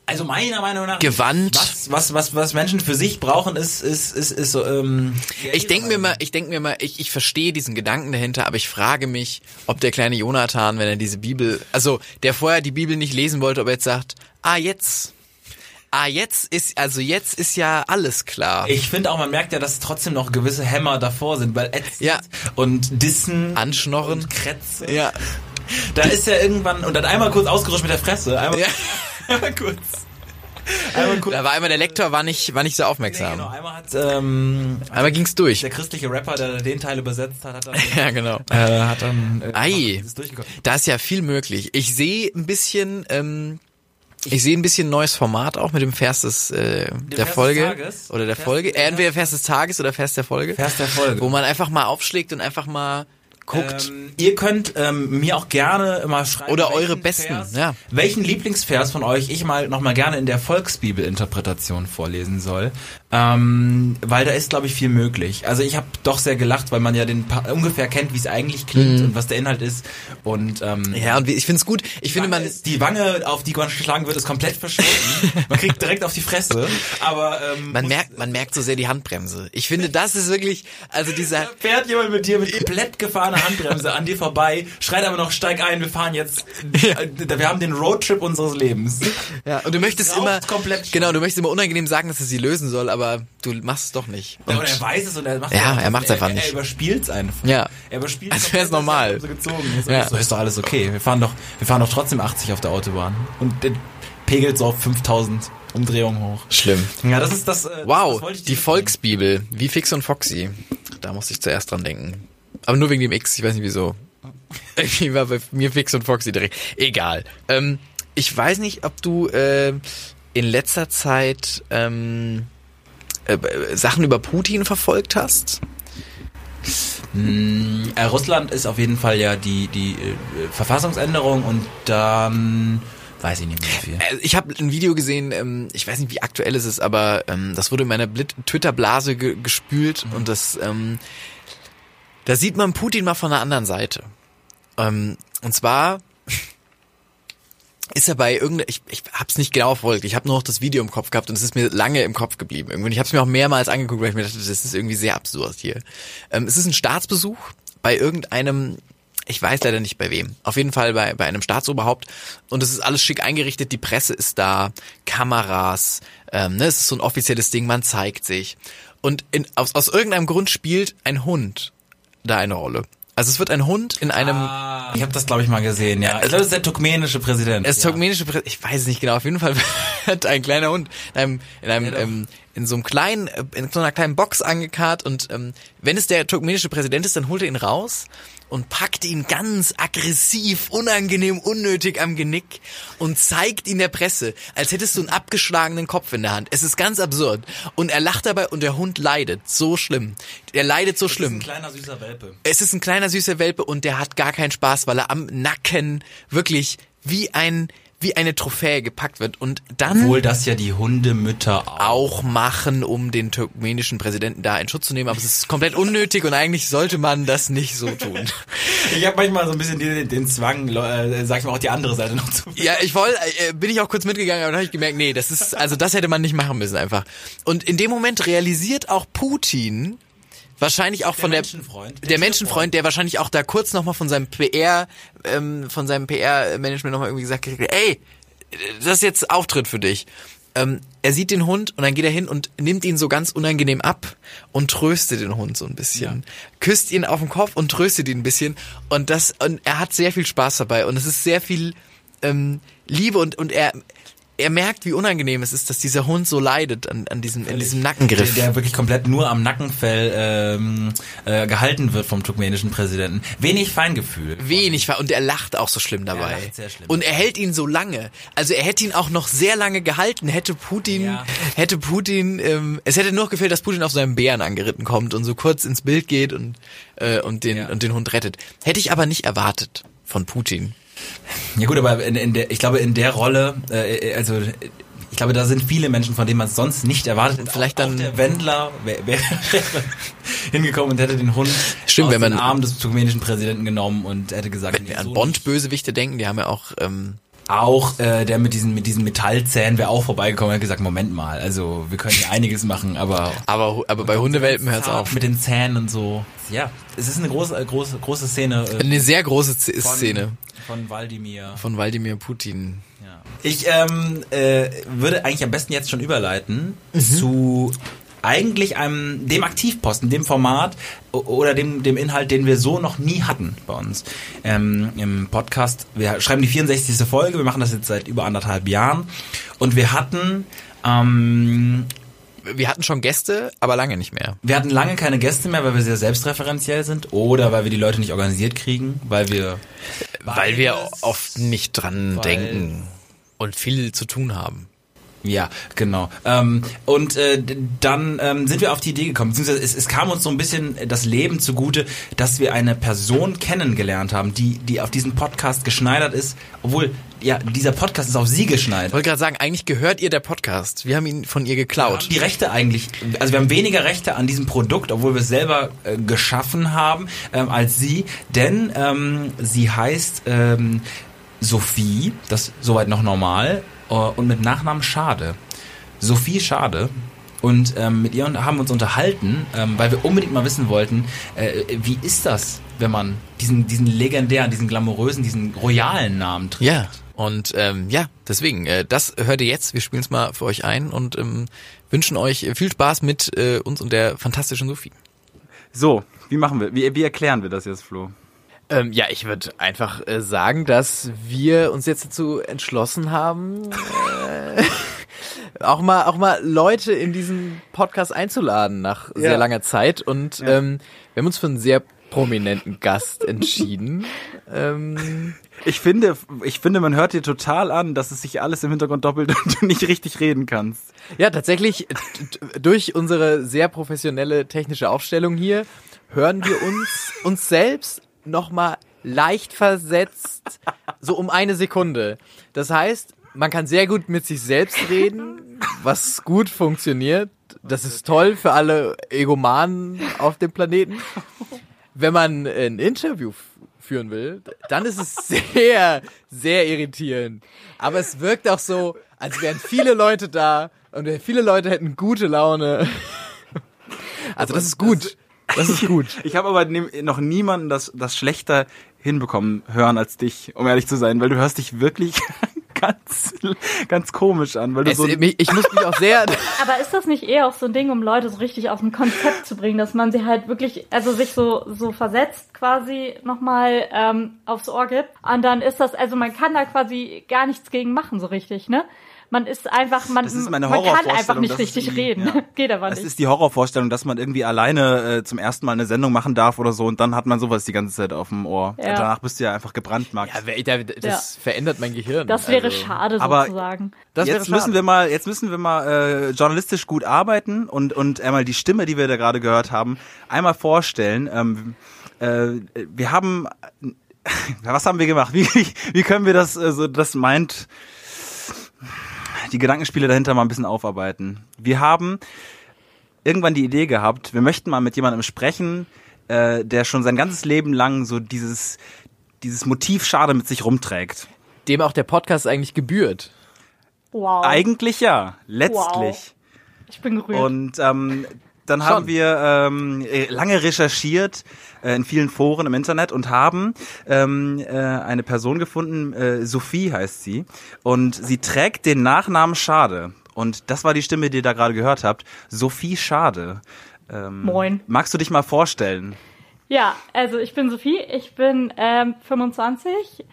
S4: Also meiner Meinung nach
S5: Gewandt.
S4: Was, was, was, was Menschen für sich brauchen, ist, ist, ist, ist so, ähm,
S5: Ich denke mir mal, ich denke mir mal, ich, ich verstehe diesen Gedanken dahinter, aber ich frage mich, ob der kleine Jonathan, wenn er diese Bibel, also der vorher die Bibel nicht lesen wollte, ob er jetzt sagt, ah jetzt, ah jetzt ist, also jetzt ist ja alles klar.
S4: Ich finde auch, man merkt ja, dass trotzdem noch gewisse Hämmer davor sind, weil ätzend
S5: Ja.
S4: und Dissen
S5: Anschnorren.
S4: und Krätze.
S5: Ja.
S4: Da ist ja irgendwann, und dann einmal kurz ausgerutscht mit der Fresse, einmal,
S5: Ja. [LAUGHS]
S4: kurz. Einmal kurz.
S5: Da war einmal der Lektor war nicht, war nicht so
S4: Nee,
S5: aufmerksam.
S4: genau, einmal hat ähm,
S5: Einmal ging's durch.
S4: der christliche Rapper, der den Teil übersetzt hat, hat dann, [LAUGHS]
S5: Ja, genau.
S4: äh, hat dann äh,
S5: Ei.
S4: ist.
S5: Da ist ja viel möglich. Ich sehe ein bisschen, ähm, ich sehe ein bisschen neues Format auch mit dem Vers des, äh, der
S4: Vers des
S5: Folge
S4: Tages?
S5: oder der
S4: Vers-
S5: Folge. Äh, entweder Vers des Tages oder Vers der Folge.
S4: Vers der Folge.
S5: Wo man einfach mal aufschlägt und einfach mal guckt.
S4: Ähm, ihr könnt ähm, mir auch gerne mal schreiben.
S5: Oder eure besten,
S4: Vers,
S5: ja.
S4: Welchen Lieblingsvers von euch ich mal noch mal gerne in der Volksbibel-Interpretation vorlesen soll. Ähm, weil da ist, glaube ich, viel möglich. Also ich habe doch sehr gelacht, weil man ja den pa ungefähr kennt, wie es eigentlich klingt und was der Inhalt ist. Und ähm,
S5: Mhm. ja, und wie- ich finde es gut. Ich finde man,
S4: ist, die Wange, auf die man geschlagen wird, ist komplett verschwunden. [LAUGHS] man kriegt direkt auf die Fresse. Aber ähm,
S5: man merkt, man merkt so sehr die Handbremse. Ich finde, das ist wirklich, also dieser,
S4: fährt jemand mit dir mit komplett gefahrener Handbremse an dir vorbei, schreit aber noch, steig ein, wir fahren jetzt, äh, wir haben den Roadtrip unseres Lebens.
S5: ja, und du möchtest immer, genau, du möchtest immer unangenehm sagen, dass er sie lösen soll, aber du machst es doch nicht.
S4: Ja,
S5: Und-
S4: und er weiß es und er macht
S5: Ja, er macht's einfach
S4: er,
S5: nicht.
S4: Er überspielt es einfach.
S5: Ja.
S4: Er überspielt
S5: Als
S4: komplett,
S5: wär's normal.
S4: dass er So gezogen ist.
S5: Ja.
S4: So ist doch alles okay. Wir fahren doch, wir fahren doch trotzdem 80 auf der Autobahn. Und der pegelt so auf 5000 Umdrehungen hoch.
S5: Schlimm.
S4: Ja, das ist das. Äh,
S5: Wow,
S4: das
S5: die Volksbibel, wie Fix und Foxy. Da musste ich zuerst dran denken. Aber nur wegen dem X, ich weiß nicht wieso. [LAUGHS] Irgendwie war bei mir Fix und Foxy direkt. Egal. Ähm, ich weiß nicht, ob du äh, in letzter Zeit ähm, äh, Sachen über Putin verfolgt hast.
S4: Äh, Russland ist auf jeden Fall ja die, die äh, Verfassungsänderung und dann weiß ich nicht mehr viel.
S5: Äh, Ich habe ein Video gesehen, ähm, ich weiß nicht, wie aktuell es ist, aber ähm, das wurde in meiner Twitter-Blase ge gespült und das ähm, Da sieht man Putin mal von der anderen Seite. Ähm, und zwar ist er bei irgendeiner, ich, ich hab's nicht genau verfolgt, ich habe nur noch das Video im Kopf gehabt und es ist mir lange im Kopf geblieben. Irgendwie. Ich habe es mir auch mehrmals angeguckt, weil ich mir dachte, das ist irgendwie sehr absurd hier. Ähm, es ist ein Staatsbesuch bei irgendeinem, ich weiß leider nicht bei wem, auf jeden Fall bei, bei einem Staatsoberhaupt und es ist alles schick eingerichtet, die Presse ist da, Kameras, ähm, ne, es ist so ein offizielles Ding, man zeigt sich. Und in, aus, aus irgendeinem Grund spielt ein Hund da eine Rolle. Also es wird ein Hund in einem
S4: Ich habe das, glaube ich, mal gesehen, ja. Ich glaube, das ist der turkmenische Präsident.
S5: Es ist
S4: ja.
S5: turkmenische Prä ich weiß es nicht genau, auf jeden Fall [LAUGHS] wird ein kleiner Hund in einem, in einem,
S4: Ja,
S5: ähm, in so einem kleinen, äh, in so einer kleinen Box angekarrt und ähm, wenn es der turkmenische Präsident ist, dann holt er ihn raus und packt ihn ganz aggressiv, unangenehm, unnötig am Genick und zeigt ihn der Presse, als hättest du einen abgeschlagenen Kopf in der Hand. Es ist ganz absurd. Und er lacht dabei und der Hund leidet. So schlimm. Er leidet so
S4: ist
S5: schlimm.
S4: ein kleiner süßer Welpe.
S5: Es ist ein kleiner süßer Welpe und der hat gar keinen Spaß, weil er am Nacken wirklich wie ein wie eine Trophäe gepackt wird und dann
S4: Obwohl das ja die Hundemütter auch.
S5: auch machen, um den turkmenischen Präsidenten da in Schutz zu nehmen, aber es ist komplett unnötig und eigentlich sollte man das nicht so tun. [LAUGHS]
S4: Ich habe manchmal so ein bisschen den, den Zwang, äh, sag ich mal, auch die andere Seite noch zu.
S5: Ja, ich wollte, äh, bin ich auch kurz mitgegangen, aber dann habe ich gemerkt, nee, das ist, also das hätte man nicht machen müssen einfach. Und in dem Moment realisiert auch Putin, wahrscheinlich auch von der,
S4: Menschenfreund.
S5: der,
S4: Der
S5: Menschenfreund, der wahrscheinlich auch da kurz nochmal von seinem PR, ähm, von seinem PR-Management nochmal irgendwie gesagt hat, ey, das ist jetzt Auftritt für dich. Ähm, er sieht den Hund und dann geht er hin und nimmt ihn so ganz unangenehm ab und tröstet den Hund so ein bisschen. Küsst ihn auf den Kopf und tröstet ihn ein bisschen. Und das, und er hat sehr viel Spaß dabei und es ist sehr viel ähm, Liebe und, und er, er merkt, wie unangenehm es ist, dass dieser Hund so leidet an, an diesem, in diesem Nackengriff.
S4: Der, der wirklich komplett nur am Nackenfell ähm, äh, gehalten wird vom turkmenischen Präsidenten. Wenig Feingefühl.
S5: Wenig war und er lacht auch so schlimm dabei.
S4: Er lacht sehr schlimm.
S5: Und er hält ihn so lange. Also er hätte ihn auch noch sehr lange gehalten. Hätte Putin,
S4: Ja.
S5: hätte Putin, ähm, es hätte nur gefehlt, dass Putin auf seinem Bären angeritten kommt und so kurz ins Bild geht und äh, und den
S4: Ja.
S5: und den Hund rettet. Hätte ich aber nicht erwartet von Putin.
S4: Ja gut, aber in, in der, ich glaube in der Rolle, äh, also ich glaube, da sind viele Menschen, von denen man es sonst nicht erwartet. hätte.
S5: Vielleicht
S4: auch,
S5: dann-
S4: auch der Wendler [LAUGHS] wäre wär, hingekommen und hätte den Hund
S5: Stimmt,
S4: aus
S5: wenn man-
S4: den Arm des turkmenischen Präsidenten genommen und hätte gesagt,
S5: Wenn wir
S4: nee,
S5: an
S4: so
S5: Bond-Bösewichte denken, die haben ja auch ähm,
S4: Auch äh, der mit diesen mit diesen Metallzähnen wäre auch vorbeigekommen und hat gesagt, Moment mal, also wir können hier einiges machen, aber
S5: aber aber bei Hundewelpen hört's auf.
S4: mit den Zähnen und so. Ja, es ist eine große große große Szene äh,
S5: Eine sehr große Z-
S4: von,
S5: Szene
S4: von Waldimir.
S5: von Wladimir Putin.
S4: Ja. Ich ähm, äh, würde eigentlich am besten jetzt schon überleiten
S5: Mhm.
S4: zu eigentlich einem dem Aktivposten, dem Format oder dem dem Inhalt, den wir so noch nie hatten bei uns ähm, im Podcast. Wir schreiben die 64. Folge, wir machen das jetzt seit über anderthalb Jahren und wir hatten ähm,
S5: Wir hatten schon Gäste, aber lange nicht mehr.
S4: wir hatten lange keine Gäste mehr, weil wir sehr selbstreferenziell sind oder weil wir die Leute nicht organisiert kriegen, weil wir
S5: Weil wir
S4: Beides.
S5: oft nicht dran
S4: Weil-
S5: denken und viel zu tun haben.
S4: Ja, genau. Ähm, und äh, dann ähm, sind wir auf die Idee gekommen, beziehungsweise es, es kam uns so ein bisschen das Leben zugute, dass wir eine Person kennengelernt haben, die, die auf diesen Podcast geschneidert ist, obwohl, ja, dieser Podcast ist auf sie
S5: Ich
S4: geschneidert.
S5: wollte gerade sagen, eigentlich gehört ihr der Podcast. Wir haben ihn von ihr geklaut.
S4: die Rechte eigentlich, also wir haben weniger Rechte an diesem Produkt, obwohl wir es selber äh, geschaffen haben, ähm, als sie, denn ähm, sie heißt ähm, Sophie, das ist soweit noch normal, und mit Nachnamen Schade. Sophie Schade. Und ähm, mit ihr haben wir uns unterhalten, ähm, weil wir unbedingt mal wissen wollten, äh, wie ist das, wenn man diesen, diesen legendären, diesen glamourösen, diesen royalen Namen trägt?
S5: Ja. Und ähm, ja, deswegen, äh, das hört ihr jetzt. Wir spielen es mal für euch ein und ähm, wünschen euch viel Spaß mit äh, uns und der fantastischen Sophie.
S6: So, wie machen wir? Wie, wie erklären wir das jetzt, Flo?
S7: Ähm, ja, ich würde einfach äh, sagen, dass wir uns jetzt dazu entschlossen haben, äh, [LAUGHS] auch mal auch mal Leute in diesen Podcast einzuladen nach sehr langer Zeit und ähm, wir haben uns für einen sehr prominenten Gast [LAUGHS] entschieden. ähm,
S6: Ich finde, ich finde, man hört dir total an, dass es sich alles im Hintergrund doppelt [LAUGHS] und du nicht richtig reden kannst.
S7: ja, tatsächlich durch unsere sehr professionelle technische Aufstellung hier hören wir uns uns selbst noch mal leicht versetzt so um eine Sekunde. Das heißt, man kann sehr gut mit sich selbst reden, was gut funktioniert. Das ist toll für alle Egomanen auf dem Planeten.
S5: wenn man ein Interview führen will, dann ist es sehr, sehr irritierend. Aber es wirkt auch so, als wären viele Leute da und viele Leute hätten gute Laune. Also das ist gut. Das ist gut. [LAUGHS]
S4: Ich habe aber noch niemanden das, das schlechter hinbekommen hören als dich, um ehrlich zu sein, weil du hörst dich wirklich [LAUGHS] ganz, ganz komisch an, weil du
S5: Es,
S4: so
S5: mich, ich muss mich auch sehr, [LAUGHS]
S8: Aber ist das nicht eher auch so ein Ding, um Leute so richtig aus dem Konzept zu bringen, dass man sie halt wirklich, also sich so, so versetzt quasi nochmal ähm, aufs Ohr gibt. Und dann ist das, also man kann da quasi gar nichts gegen machen, so richtig, ne? Man ist einfach, man,
S4: Das ist meine
S8: man kann einfach nicht
S4: das
S8: richtig
S4: die-
S8: reden.
S4: ja. [LAUGHS]
S8: Geht aber
S4: Das
S8: nicht.
S4: ist die Horrorvorstellung, dass man irgendwie alleine äh, zum ersten Mal eine Sendung machen darf oder so und dann hat man sowas die ganze Zeit auf dem Ohr.
S8: Ja.
S4: Danach bist du ja einfach gebrandmarkt.
S5: ja, wer- da- das verändert mein Gehirn.
S8: Das wäre
S5: Also,
S8: schade
S4: aber-
S8: sozusagen.
S5: Das wäre
S4: jetzt
S5: schade.
S4: müssen wir mal, jetzt müssen wir mal äh, journalistisch gut arbeiten und und einmal die Stimme, die wir da gerade gehört haben, einmal vorstellen. Ähm, äh, wir haben, [LAUGHS] was haben wir gemacht? Wie, wie, wie können wir das äh, so das meint die Gedankenspiele dahinter mal ein bisschen aufarbeiten? Wir haben irgendwann die Idee gehabt, wir möchten mal mit jemandem sprechen, äh, der schon sein ganzes Leben lang so dieses dieses Motiv Schade mit sich rumträgt.
S5: Dem auch der Podcast eigentlich gebührt.
S8: Wow.
S4: Eigentlich ja, letztlich.
S8: Ich bin gerührt.
S4: Und ähm, dann haben wir ähm, äh, lange recherchiert äh, in vielen Foren im Internet und haben ähm, äh, eine Person gefunden, äh, Sophie heißt sie, und sie trägt den Nachnamen Schade. Und das war die Stimme, die ihr da gerade gehört habt. Sophie Schade. Ähm,
S8: Moin.
S4: Magst du dich mal vorstellen?
S8: Ja, also ich bin Sophie, ich bin ähm, 25,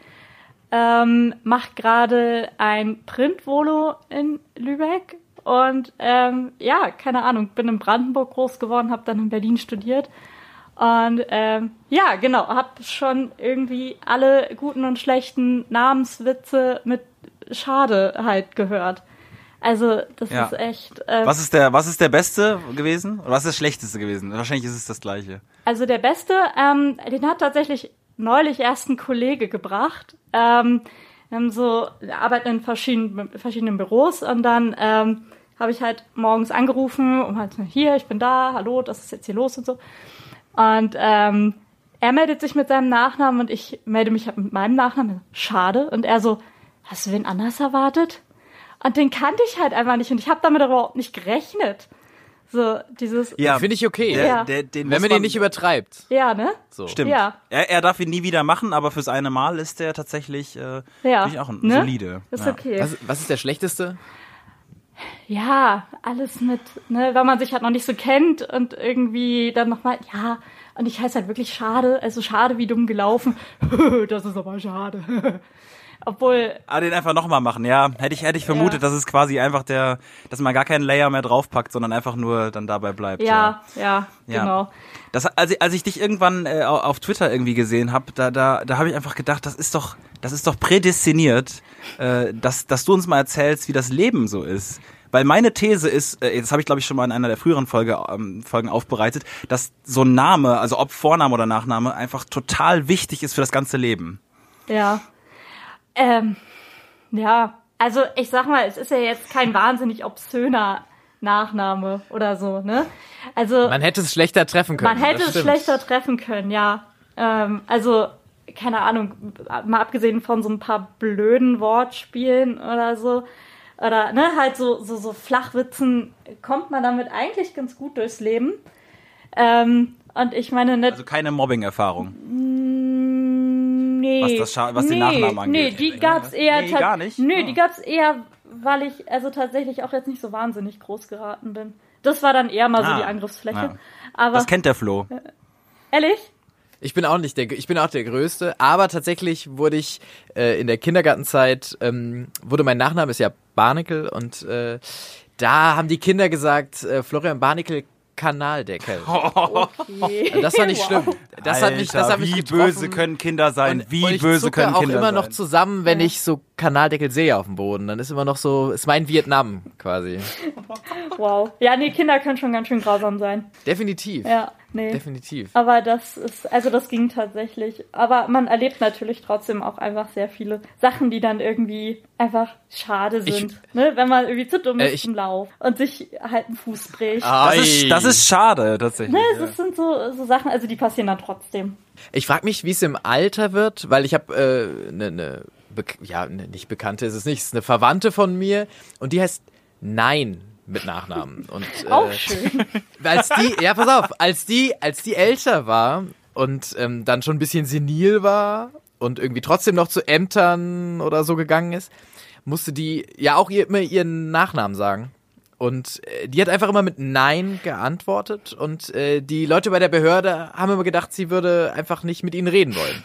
S8: ähm, mache gerade ein Print-Volo in Lübeck und ähm, ja, keine Ahnung, bin in Brandenburg groß geworden, habe dann in Berlin studiert und ähm, ja, genau, habe schon irgendwie alle guten und schlechten Namenswitze mit Schade halt gehört. Also das
S4: Ja.
S8: ist echt. Äh,
S4: Was ist der, was ist der Beste gewesen? Oder was ist das Schlechteste gewesen? Wahrscheinlich ist es das Gleiche.
S8: Also der Beste, ähm, den hat tatsächlich neulich erst ein Kollege gebracht. Ähm, wir haben so, wir arbeiten in verschiedenen, verschiedenen Büros und dann ähm, habe ich halt morgens angerufen und halt, hier, ich bin da, hallo, das ist jetzt hier los und so. Und ähm, er meldet sich mit seinem Nachnamen und ich melde mich halt mit meinem Nachnamen. Schade. Und er so, hast du wen anders erwartet? Und den kannte ich halt einfach nicht und ich habe damit überhaupt nicht gerechnet. So, dieses,
S4: Ja,
S5: Finde ich okay.
S4: Der,
S8: Ja.
S4: der, den
S5: Wenn
S4: muss
S5: man den nicht übertreibt.
S8: ja, ne?
S5: So.
S4: Stimmt.
S8: Ja.
S4: Er, er darf ihn nie wieder machen, aber fürs eine Mal ist der tatsächlich äh,
S8: Ja.
S4: finde ich auch ein
S8: ne?
S4: solide.
S8: Ist
S4: ja.
S8: okay.
S5: Was, was ist der schlechteste?
S8: Ja, alles mit, ne, weil man sich halt noch nicht so kennt und irgendwie dann nochmal, ja, und ich heiße halt wirklich schade, also schade wie dumm gelaufen. [LAUGHS] das ist aber schade. [LAUGHS] Obwohl,
S4: Ah, den einfach nochmal machen, ja. Hätte ich, hätte ich vermutet,
S8: Ja.
S4: dass es quasi einfach der, dass man gar keinen Layer mehr draufpackt, sondern einfach nur dann dabei bleibt.
S8: ja, ja,
S4: Ja.
S8: genau.
S4: Das, als, ich, als ich dich irgendwann äh, au- auf Twitter irgendwie gesehen habe, da, da, da habe ich einfach gedacht, das ist doch, das ist doch prädestiniert, äh, dass, dass du uns mal erzählst, wie das Leben so ist. Weil meine These ist, äh, das habe ich glaube ich schon mal in einer der früheren Folge, ähm, Folgen aufbereitet, dass so ein Name, also ob Vorname oder Nachname, einfach total wichtig ist für das ganze Leben.
S8: Ja. Ähm, ja, also ich sag mal, es ist ja jetzt kein wahnsinnig obszöner Nachname oder so, ne? Also
S5: Man hätte es schlechter treffen können.
S8: Man hätte es schlechter treffen können, ja. Ähm, also, keine Ahnung, mal abgesehen von so ein paar blöden Wortspielen oder so. Oder, ne, halt so, so, so Flachwitzen kommt man damit eigentlich ganz gut durchs Leben. Ähm, und ich meine, nicht.
S4: Also keine Mobbing-Erfahrung.
S8: Nee,
S4: was das Scha- was den
S8: nee,
S4: Nachnamen angeht.
S8: Nee, die gab's eher.
S4: Nee, gar nicht?
S8: Nö,
S4: Ah.
S8: die gab's eher, weil ich also tatsächlich auch jetzt nicht so wahnsinnig groß geraten bin. Das war dann eher mal so
S4: Ah,
S8: die Angriffsfläche.
S4: ja.
S8: Aber
S4: Das kennt der Flo.
S8: ehrlich?
S5: Ich bin auch nicht der, ich bin auch der Größte, aber tatsächlich wurde ich äh, in der Kindergartenzeit, ähm, wurde mein Nachname ist ja Barnickel und äh, da haben die Kinder gesagt, äh, Florian Barnickel Kanaldeckel. [LAUGHS]
S8: Okay.
S5: Das war nicht schlimm. Das hat mich, das
S4: Alter,
S5: hat mich
S4: wie
S5: getroffen.
S4: böse können Kinder sein?
S5: Und-
S4: wie
S5: und ich
S4: böse
S5: zucke
S4: können
S5: auch
S4: Kinder
S5: immer
S4: sein?
S5: noch zusammen, wenn ich so Kanaldeckel sehe auf dem Boden, dann ist immer noch so, ist mein Vietnam quasi.
S8: Wow. Ja, nee, Kinder können schon ganz schön grausam sein.
S5: Definitiv.
S8: Ja, nee.
S5: Definitiv.
S8: Aber das ist, also das ging tatsächlich. Aber man erlebt natürlich trotzdem auch einfach sehr viele Sachen, die dann irgendwie einfach schade sind. ne? Wenn man irgendwie zu dumm
S5: Äh,
S8: ist
S5: ich-
S8: zum Lauf und sich halt einen Fuß bricht.
S4: Das ist, das ist schade, tatsächlich.
S8: Ne, das sind so, so Sachen, also die passieren dann trotzdem.
S5: Ich frage mich, wie es im Alter wird, weil ich habe eine, ne, ne, Bek- ja, ne, nicht Bekannte ist es nicht, es ist eine Verwandte von mir und die heißt Nein mit Nachnamen. Und, äh,
S8: Auch schön.
S5: als die, ja, pass auf, als die, als die älter war und ähm, dann schon ein bisschen senil war und irgendwie trotzdem noch zu Ämtern oder so gegangen ist, musste die ja auch ihr, immer ihren Nachnamen sagen. Und äh, die hat einfach immer mit Nein geantwortet und äh, die Leute bei der Behörde haben immer gedacht, sie würde einfach nicht mit ihnen reden wollen.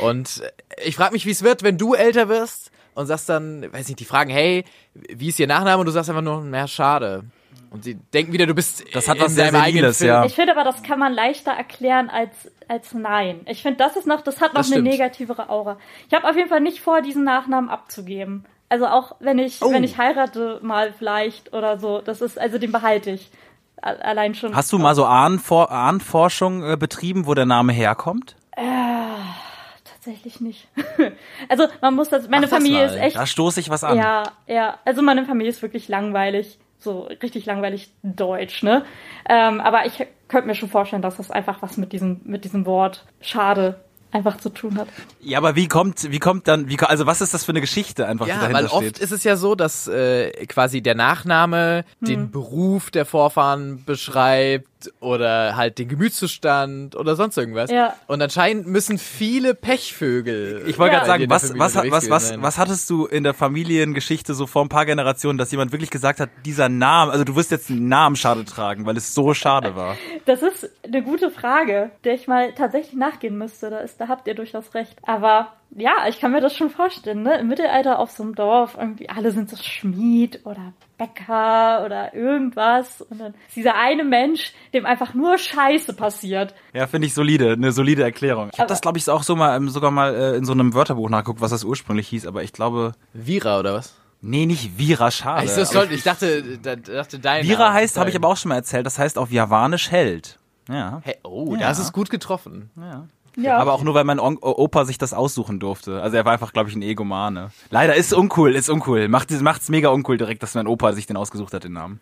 S5: Und äh, ich frage mich, wie es wird, wenn du älter wirst und sagst dann, weiß nicht, die fragen, hey, wie ist ihr Nachname? Und du sagst einfach nur, na, schade. Und sie denken wieder, du bist
S4: Das hat was sehr
S5: deinem eigenen
S4: Seniles, ja.
S8: Ich finde aber, das kann man leichter erklären als, als nein. Ich finde, das ist noch, das hat noch
S5: Das
S8: eine negativere Aura. Ich habe auf jeden Fall nicht vor, diesen Nachnamen abzugeben. Also auch wenn ich,
S5: Oh.
S8: wenn ich heirate mal vielleicht oder so, das ist, also den behalte ich. Allein schon.
S4: Hast du mal so Ahnenfor Ahnenforschung äh, betrieben, wo der Name herkommt?
S8: Tatsächlich nicht. [LAUGHS] also man muss das, meine
S5: das
S8: Familie
S5: mal.
S8: ist echt
S4: Da stoße ich was an.
S8: Ja, ja. Also meine Familie ist wirklich langweilig. So richtig langweilig deutsch, ne? Ähm, aber ich könnte mir schon vorstellen, dass das einfach was mit diesem, mit diesem Wort schade einfach zu tun hat.
S4: Ja, aber wie kommt, wie kommt dann, wie, also was ist das für eine Geschichte einfach, die
S5: Ja,
S4: dahinter
S5: weil oft
S4: steht?
S5: ist es ja so, dass äh, quasi der Nachname
S8: Hm.
S5: den Beruf der Vorfahren beschreibt oder halt den Gemütszustand oder sonst irgendwas.
S8: Ja.
S5: Und anscheinend müssen viele Pechvögel.
S4: Ich wollte
S8: Ja.
S4: gerade sagen, was, was, was, was,
S5: sein.
S4: was hattest du in der Familiengeschichte so vor ein paar Generationen, dass jemand wirklich gesagt hat, dieser Name, also du wirst jetzt einen Namen schade tragen, weil es so schade war.
S8: Das ist eine gute Frage, der ich mal tatsächlich nachgehen müsste. Da, ist, da habt ihr durchaus recht. Aber ja, ich kann mir das schon vorstellen, ne? Im Mittelalter auf so einem Dorf, irgendwie alle sind so Schmied oder Bäcker oder irgendwas. Und dann ist dieser eine Mensch, dem einfach nur Scheiße passiert.
S4: Ja, finde ich solide, eine solide Erklärung. Ich habe das, glaube ich, auch so mal, ähm, sogar mal äh, in so einem Wörterbuch nachgeguckt, was das ursprünglich hieß, aber ich glaube,
S5: Vira oder was?
S4: nee, nicht Vira, schade.
S5: Ich, das ich dachte, da, dachte dein
S4: Vira heißt, habe ich aber auch schon mal erzählt, das heißt auf Javanisch Held. Ja.
S5: Hey, oh,
S4: Ja.
S5: das ist gut getroffen.
S8: Ja.
S4: Aber auch nur, weil mein On Opa sich das aussuchen durfte. Also er war einfach, glaube ich, ein Egomane. Leider ist uncool, ist uncool. Macht macht's mega uncool direkt, dass mein Opa sich den ausgesucht hat, den Namen.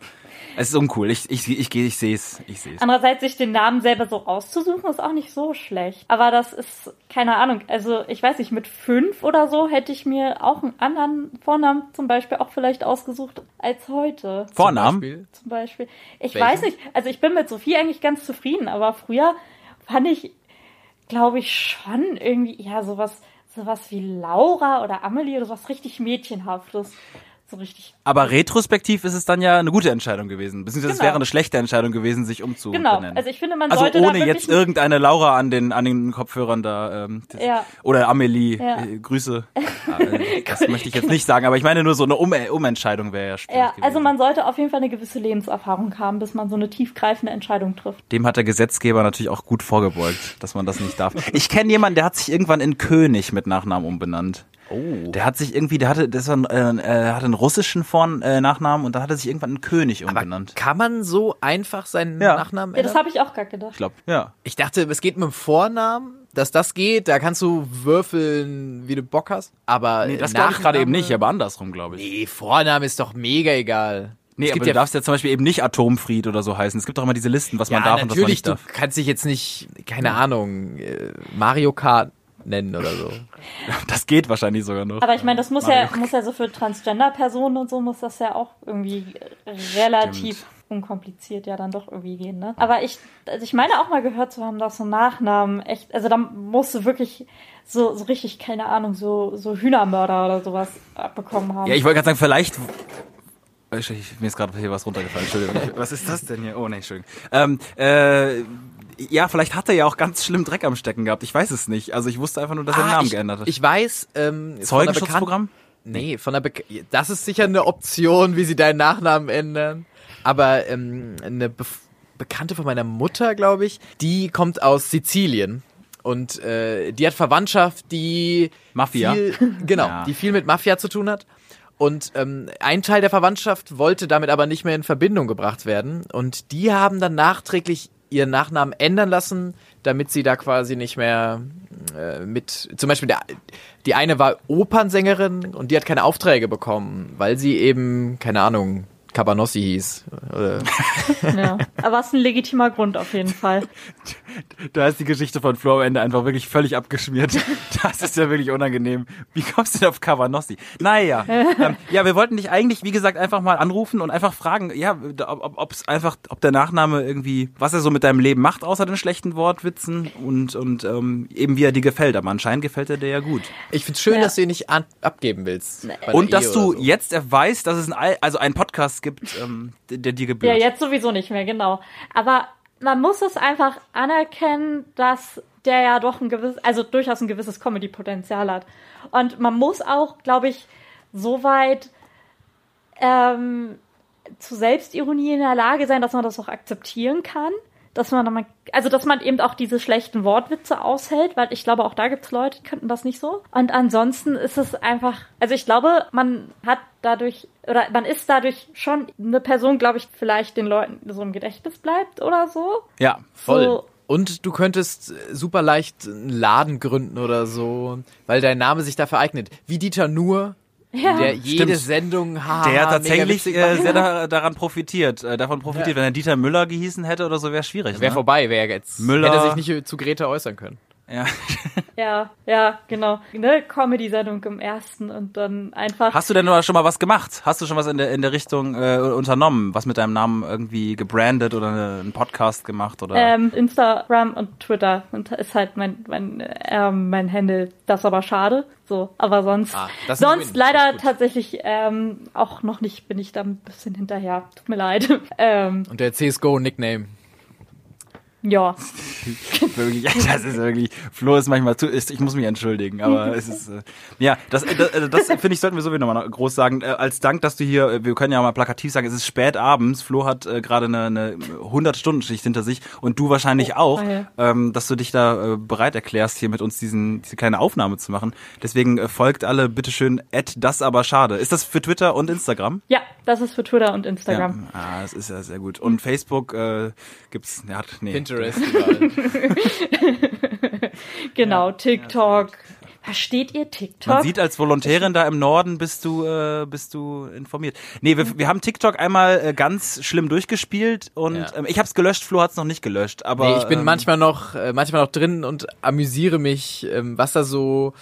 S4: Es ist uncool. Ich ich ich, ich, ich sehe es, ich sehe es.
S8: Andererseits, sich den Namen selber so auszusuchen, ist auch nicht so schlecht. Aber das ist, keine Ahnung, also ich weiß nicht, mit fünf oder so hätte ich mir auch einen anderen Vornamen zum Beispiel auch vielleicht ausgesucht als heute.
S4: Vornamen?
S5: Beispiel.
S8: Zum Beispiel. Ich
S5: Welchen?
S8: weiß nicht, also ich bin mit Sophie eigentlich ganz zufrieden, aber früher fand ich, glaube ich, schon irgendwie, ja, sowas, sowas wie Laura oder Amelie oder sowas richtig Mädchenhaftes. So richtig
S4: Aber retrospektiv ist es dann ja eine gute Entscheidung gewesen. Beziehungsweise es
S8: Genau.
S4: wäre eine schlechte Entscheidung gewesen, sich umzubenennen.
S8: Genau, also ich finde, man
S4: Also
S8: sollte
S4: ohne jetzt irgendeine Laura an den an den Kopfhörern da ähm, das,
S8: Ja.
S4: oder Amelie
S8: Ja.
S4: äh, Grüße. [LAUGHS] Äh, das möchte ich jetzt nicht sagen, aber ich meine nur so eine um Umentscheidung wäre ja schwierig
S8: Ja,
S4: gewesen.
S8: also man sollte auf jeden Fall eine gewisse Lebenserfahrung haben, bis man so eine tiefgreifende Entscheidung trifft.
S4: Dem hat der Gesetzgeber natürlich auch gut vorgebeugt, dass man das nicht darf. Ich kenne jemanden, der hat sich irgendwann in König mit Nachnamen umbenannt.
S5: Oh.
S4: Der hat sich irgendwie, der hatte, das war, ein, äh, hatte einen russischen Vorn, äh, Nachnamen und da hat er sich irgendwann in König
S5: Aber
S4: umbenannt.
S5: kann man so einfach seinen
S4: Ja.
S5: Nachnamen
S8: Ja, das
S5: ändern?
S8: habe ich auch gerade gedacht.
S4: Ich glaube, ja.
S5: Ich dachte, es geht mit dem Vornamen, dass das geht. Da kannst du würfeln, wie du Bock hast. Aber
S4: Nee, das
S5: äh,
S4: glaube ich gerade eben nicht, aber andersrum, glaube ich.
S5: Nee, Vorname ist doch mega egal.
S4: Nee,
S5: Es
S4: aber du
S5: ja
S4: darfst ja zum Beispiel eben nicht Atomfried oder so heißen. Es gibt doch immer diese Listen, was man
S5: ja,
S4: darf und was man
S5: natürlich,
S4: nicht
S5: du
S4: darf.
S5: kannst dich jetzt nicht, keine Ahnung, äh, Mario Kart nennen oder so. [LAUGHS]
S4: Das geht wahrscheinlich sogar noch.
S8: Aber ich meine, das muss ja, muss ja so für Transgender-Personen und so muss das ja auch irgendwie relativ unkompliziert ja dann doch irgendwie gehen, ne? Aber ich, also ich meine auch mal gehört zu haben, dass so Nachnamen echt, also da musst du wirklich so, so richtig, keine Ahnung, so, so Hühnermörder oder sowas abbekommen haben.
S4: Ja, ich wollte gerade sagen, vielleicht. Ich, ich, mir ist gerade hier was runtergefallen, Entschuldigung. Was ist das denn hier? Oh nee, Entschuldigung. Ähm, äh, ja, vielleicht hat er ja auch ganz schlimm Dreck am Stecken gehabt. Ich weiß es nicht. Also ich wusste einfach nur, dass er den
S5: Ah,
S4: Namen
S5: ich,
S4: geändert hat.
S5: Ich weiß, ähm,
S4: Zeugenschutzprogramm?
S5: Nee, von der Bek das ist sicher eine Option, wie sie deinen Nachnamen ändern. Aber ähm, eine Bef Bekannte von meiner Mutter, glaube ich, die kommt aus Sizilien. Und äh, die hat Verwandtschaft, die
S4: Mafia?
S5: viel, genau,
S4: Ja.
S5: die viel mit Mafia zu tun hat. Und ähm, ein Teil der Verwandtschaft wollte damit aber nicht mehr in Verbindung gebracht werden. Und die haben dann nachträglich ihren Nachnamen ändern lassen, damit sie da quasi nicht mehr äh, mit. Zum Beispiel der, die eine war Opernsängerin und die hat keine Aufträge bekommen, weil sie eben keine Ahnung Cabanossi hieß.
S8: Ja. Aber es ist ein legitimer Grund auf jeden Fall.
S4: Da ist die Geschichte von Flo am Ende einfach wirklich völlig abgeschmiert. Das ist ja wirklich unangenehm. Wie kommst du denn auf Cavanossi? Naja. ähm, ja, wir wollten dich eigentlich, wie gesagt, einfach mal anrufen und einfach fragen, ja, ob, ob's einfach, ob der Nachname irgendwie, was er so mit deinem Leben macht, außer den schlechten Wortwitzen und, und ähm, eben wie er dir gefällt. Aber anscheinend gefällt er dir ja gut.
S5: ich find's schön,
S8: Ja.
S5: dass du ihn nicht an, abgeben willst.
S4: Und dass
S5: Ehe
S4: du
S5: so.
S4: jetzt weißt, dass es ein, Al- also einen Podcast gibt, ähm, der, dir gebührt.
S8: Ja, jetzt sowieso nicht mehr, genau. Aber man muss es einfach anerkennen, dass der ja doch ein gewisses, also durchaus ein gewisses Comedy-Potenzial hat. Und man muss auch, glaube ich, so weit ähm, zu Selbstironie in der Lage sein, dass man das auch akzeptieren kann. Dass man, dann- also dass man eben auch diese schlechten Wortwitze aushält, weil ich glaube, auch da gibt es Leute, die könnten das nicht so. Und ansonsten ist es einfach, also ich glaube, man hat dadurch, oder man ist dadurch schon eine Person, glaube ich, vielleicht den Leuten so im Gedächtnis bleibt oder so.
S4: Ja.
S5: Voll.
S8: So,
S5: Und du könntest super leicht einen Laden gründen oder so, weil dein Name sich dafür eignet. Wie Dieter Nuhr,
S8: Ja.
S5: der jede
S4: Stimmt.
S5: Sendung haha,
S4: Der tatsächlich äh, sehr da, daran profitiert, äh, davon profitiert. Wenn er Dieter Müller gehießen hätte oder so, wäre schwierig.
S5: Wäre
S4: ne?
S5: vorbei, wäre jetzt.
S4: Müller.
S5: Hätte er sich nicht zu Greta äußern können.
S4: Ja. [LAUGHS]
S8: ja, ja, genau. Ne, Comedy-Sendung im ersten und dann einfach.
S4: Hast du denn schon mal was gemacht? Hast du schon was in der in der Richtung äh, unternommen? Was mit deinem Namen irgendwie gebrandet oder eine, einen Podcast gemacht oder?
S8: Ähm, Instagram und Twitter und ist halt mein mein ähm, mein Handle. Das ist aber schade. So, aber sonst
S5: Ah, das ist ein
S8: sonst leider tatsächlich ähm, auch noch nicht. Bin ich da ein bisschen hinterher. Tut mir leid. [LAUGHS] ähm,
S5: Und der CSGO-Nickname.
S8: Ja, [LAUGHS]
S4: wirklich, das ist wirklich. Flo ist manchmal zu. Ist, ich muss mich entschuldigen, aber [LAUGHS] es ist. Äh, ja, das äh, das, äh, das finde ich sollten wir sowieso nochmal noch groß sagen. Äh, als Dank, dass du hier. äh, Wir können ja mal plakativ sagen, es ist spät abends. Flo hat äh, gerade eine, eine 100 Stunden Schicht hinter sich und du wahrscheinlich auch,
S8: ah, ja.
S4: ähm, dass du dich da äh, bereit erklärst, hier mit uns diesen diese kleine Aufnahme zu machen. Deswegen äh, folgt alle bitteschön. At das aber schade. Ist das für Twitter und Instagram?
S8: ja, das ist für Twitter und Instagram.
S4: Ja, ah, das ist ja sehr gut. Und Facebook äh, gibt's, ja, hat- nee.
S5: Pinterest überall. [LAUGHS]
S8: Genau, TikTok. Versteht ihr TikTok?
S4: Man sieht als Volontärin da im Norden bist du äh, bist du informiert. Nee, wir, wir haben TikTok einmal äh, ganz schlimm durchgespielt und
S5: Ja.
S4: ähm, ich habe es gelöscht, Flo hat es noch nicht gelöscht, aber
S5: Nee, ich bin
S4: ähm,
S5: manchmal noch, äh, manchmal noch drin und amüsiere mich, ähm, was da so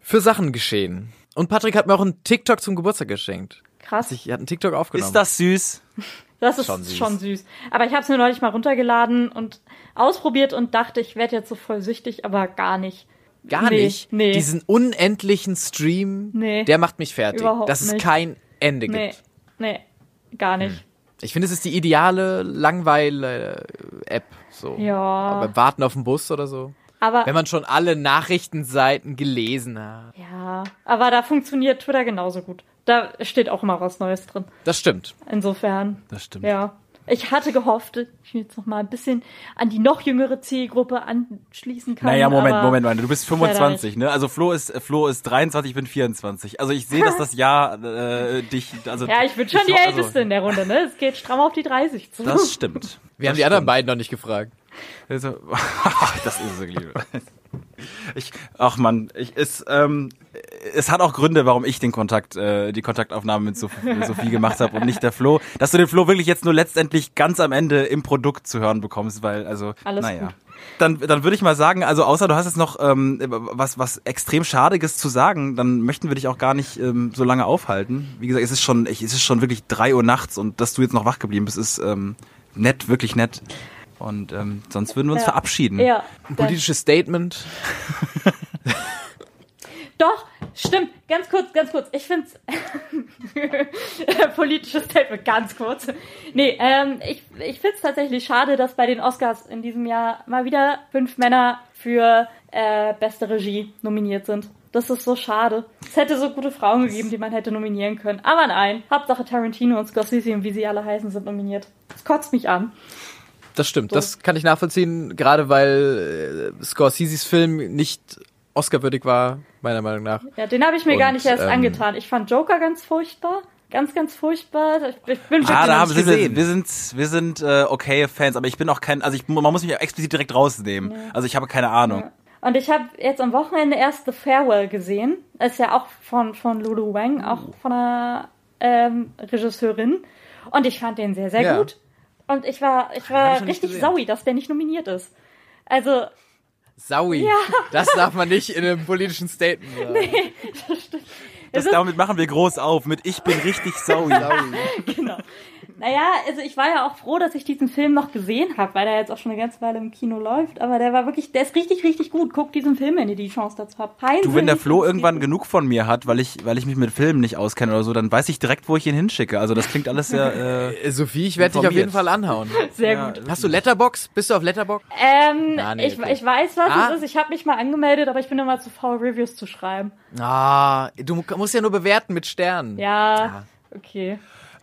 S5: für Sachen geschehen. Und Patrick hat mir auch einen TikTok zum Geburtstag geschenkt.
S8: Krass.
S5: Ich, er hat einen TikTok aufgenommen.
S4: ist das süß? [LAUGHS]
S8: Das ist
S5: Schon
S8: schon
S5: süß.
S8: süß. Aber ich habe es mir neulich mal runtergeladen und ausprobiert und dachte, ich werde jetzt so voll süchtig, aber gar nicht.
S5: Gar
S8: Nee,
S5: nicht.
S8: nee.
S5: Diesen unendlichen Stream,
S8: Nee.
S5: der macht mich fertig.
S8: Überhaupt
S5: dass es
S8: nicht.
S5: kein Ende
S8: Nee,
S5: gibt.
S8: nee, gar nicht.
S5: Ich finde, es ist die ideale Langweile-App. So.
S8: Ja.
S5: Aber warten auf den Bus oder so.
S8: Aber
S5: Wenn man schon alle Nachrichtenseiten gelesen hat.
S8: ja, aber da funktioniert Twitter genauso gut. Da steht auch immer was Neues drin.
S5: Das stimmt.
S8: Insofern,
S4: Das stimmt.
S8: ja. Ich hatte gehofft, ich jetzt noch mal ein bisschen an die noch jüngere Zielgruppe anschließen kann.
S4: Naja, Moment,
S8: aber
S4: Moment, Moment. Du bist
S8: leider
S4: 25, ne? Also Flo ist äh, Flo ist 23, ich bin 24. Also ich sehe, dass das [LAUGHS] Jahr äh, dich also
S8: Ja, ich bin schon die
S4: also,
S8: Älteste in der Runde, ne? Es geht stramm auf die 30 zu.
S4: Das stimmt.
S5: Wir haben die anderen beiden noch nicht gefragt.
S4: Also, [LAUGHS] das ist es wirklich. Ich, ach man, ich, es, ähm, es hat auch Gründe, warum ich den Kontakt, äh, die Kontaktaufnahme mit, Sof mit Sophie gemacht habe und nicht der Flo. Dass du den Flo wirklich jetzt nur letztendlich ganz am Ende im Produkt zu hören bekommst, weil, also,
S8: Alles
S4: naja.
S8: gut.
S4: Dann, dann würde ich mal sagen, also außer du hast jetzt noch ähm, was, was extrem Schadiges zu sagen, dann möchten wir dich auch gar nicht ähm, so lange aufhalten. Wie gesagt, es ist schon, es ist schon wirklich drei Uhr nachts und dass du jetzt noch wach geblieben bist, ist ähm, nett, wirklich nett. Und ähm, sonst würden wir uns
S8: Ja.
S4: verabschieden.
S8: Ja.
S5: Ein politisches Statement. [LAUGHS]
S8: Doch, stimmt. Ganz kurz, ganz kurz. Ich find's [LAUGHS] politisches Statement, ganz kurz. Nee, ähm, ich, ich find's tatsächlich schade, dass bei den Oscars in diesem Jahr mal wieder fünf Männer für äh, beste Regie nominiert sind. Das ist so schade. Es hätte so gute Frauen gegeben, die man hätte nominieren können. Aber nein, Hauptsache Tarantino und Scorsese und wie sie alle heißen sind nominiert. Das kotzt mich an.
S7: Das stimmt, das kann ich nachvollziehen, gerade weil äh, Scorseses Film nicht Oscar-würdig war, meiner Meinung nach.
S8: Ja, den habe ich mir
S7: Und,
S8: gar nicht erst
S7: ähm,
S8: angetan. Ich fand Joker ganz furchtbar. Ganz, ganz furchtbar. Ich, ich bin
S6: Ah, da haben,
S7: nicht
S6: sind wir,
S7: gesehen.
S6: wir sind, wir sind äh, okay Fans, aber ich bin auch kein, also ich, man muss mich explizit direkt rausnehmen. Also ich habe keine Ahnung.
S8: Und ich habe jetzt am Wochenende erst The Farewell gesehen. Das ist ja auch von, von Lulu Wang, auch von einer ähm, Regisseurin. Und ich fand den sehr, sehr
S7: Ja.
S8: gut. Und ich war, ich war richtig saui, dass der nicht nominiert ist. Also,
S7: Saui. [LAUGHS] Das darf man nicht in einem politischen Statement sagen.
S6: Das,
S8: ist-
S6: damit machen wir groß auf mit Ich bin richtig saui. [LAUGHS]
S8: genau. Naja, also ich war ja auch froh, dass ich diesen Film noch gesehen habe, weil der jetzt auch schon eine ganze Weile im Kino läuft. Aber der war wirklich, der ist richtig, richtig gut. Guckt diesen Film, wenn ihr die Chance dazu habt. Peinlich.
S6: Du, wenn der Flo irgendwann genug von mir hat, weil ich, weil ich mich mit Filmen nicht auskenne oder so, dann weiß ich direkt, wo ich ihn hinschicke. Also das klingt alles sehr, äh,
S7: Äh, Sophie, ich werde dich auf jeden Fall anhauen. [LAUGHS]
S8: Sehr
S6: ja,
S8: gut.
S7: Hast du Letterbox? Bist du auf Letterbox?
S8: Ähm,
S7: Ah, nee,
S8: ich,
S7: okay.
S8: ich weiß, was
S7: Ah.
S8: es ist. Ich habe mich mal angemeldet, aber ich bin immer zu faul, Reviews zu schreiben.
S7: Ah, du musst ja nur bewerten mit Sternen.
S8: Ja, okay.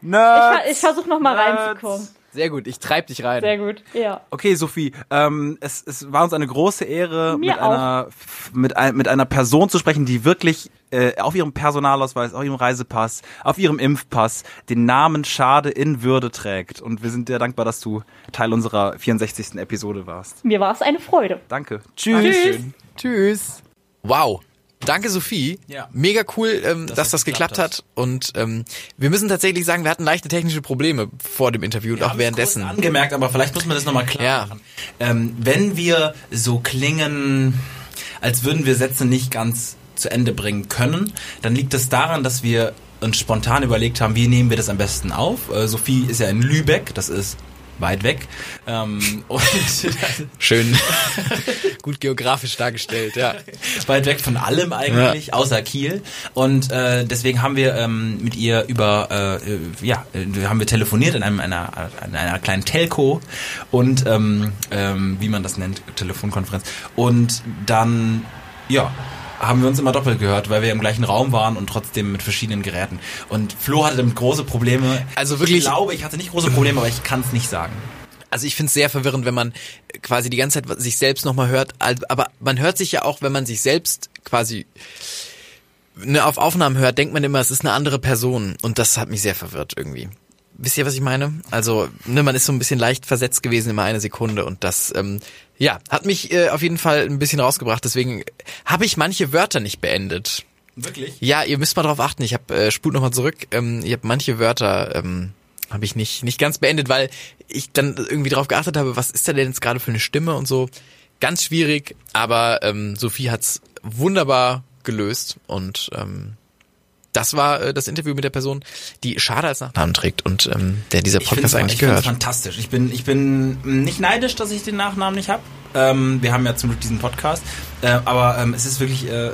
S8: Ich,
S6: Nerds.
S8: ver- ich versuche noch mal
S6: Nerds.
S8: reinzukommen.
S7: Sehr gut, ich treib dich rein.
S8: Sehr gut, ja.
S6: Okay, Sophie, ähm, es, es war uns eine große Ehre,
S8: Mir
S6: mit einer, mit, ein, mit einer Person zu sprechen, die wirklich äh, auf ihrem Personalausweis, auf ihrem Reisepass, auf ihrem Impfpass den Namen Schade in Würde trägt. Und wir sind dir dankbar, dass du Teil unserer 64. Episode warst.
S8: Mir war es eine Freude.
S6: Danke. Tschüss.
S8: Tschüss.
S7: Tschüss.
S5: Wow. Danke, Sophie.
S4: Ja.
S5: Mega cool, ähm, dass
S4: das
S5: das geklappt
S4: geklappt
S5: hat. Und ähm, wir müssen tatsächlich sagen, wir hatten leichte technische Probleme vor dem Interview und
S4: Wir
S5: auch
S4: haben es
S5: währenddessen.
S4: angemerkt, aber vielleicht muss man das nochmal klar
S5: Ja.
S4: machen. Ähm, wenn wir so klingen, als würden wir Sätze nicht ganz zu Ende bringen können, dann liegt es daran, dass wir uns spontan überlegt haben, wie nehmen wir das am besten auf. Äh, Sophie ist ja in Lübeck, das ist weit weg. Ähm, und [LAUGHS]
S5: Schön [LAUGHS] gut geografisch dargestellt, ja.
S4: weit weg von allem eigentlich, außer Kiel. Und äh, deswegen haben wir ähm, mit ihr über, äh, ja, äh, haben wir telefoniert in einem einer, in einer kleinen Telco und ähm, ähm, wie man das nennt, Telefonkonferenz. Und dann, ja, haben wir uns immer doppelt gehört, weil wir im gleichen Raum waren und trotzdem mit verschiedenen Geräten. Und Flo hatte damit große Probleme.
S5: Also wirklich-
S4: Ich glaube, ich hatte nicht große Probleme, aber ich kann es nicht sagen.
S5: Also ich finde es sehr verwirrend, wenn man quasi die ganze Zeit sich selbst nochmal hört. Aber man hört sich ja auch, wenn man sich selbst quasi ne, auf Aufnahmen hört, denkt man immer, es ist eine andere Person. Und das hat mich sehr verwirrt irgendwie. Wisst ihr, was ich meine? Also, ne, man ist so ein bisschen leicht versetzt gewesen immer eine Sekunde und das, ähm, ja, hat mich äh, auf jeden Fall ein bisschen rausgebracht. Deswegen habe ich manche Wörter nicht beendet.
S4: Wirklich?
S5: Ja, ihr müsst mal drauf achten. Ich habe äh, spult noch mal zurück. Ähm, ich habe manche Wörter ähm, habe ich nicht nicht ganz beendet, weil ich dann irgendwie drauf geachtet habe, was ist da denn jetzt gerade für eine Stimme und so. Ganz schwierig, aber ähm, Sophie hat's wunderbar gelöst und ähm, das war äh, das Interview mit der Person, die Schade als Nachnamen trägt und ähm, der dieser
S4: Ich
S5: Podcast eigentlich
S4: ich find's
S5: gehört.
S4: fantastisch. Ich bin, ich bin nicht neidisch, dass ich den Nachnamen nicht habe. Ähm, wir haben ja zum Glück diesen Podcast. Äh, aber ähm, es ist wirklich äh,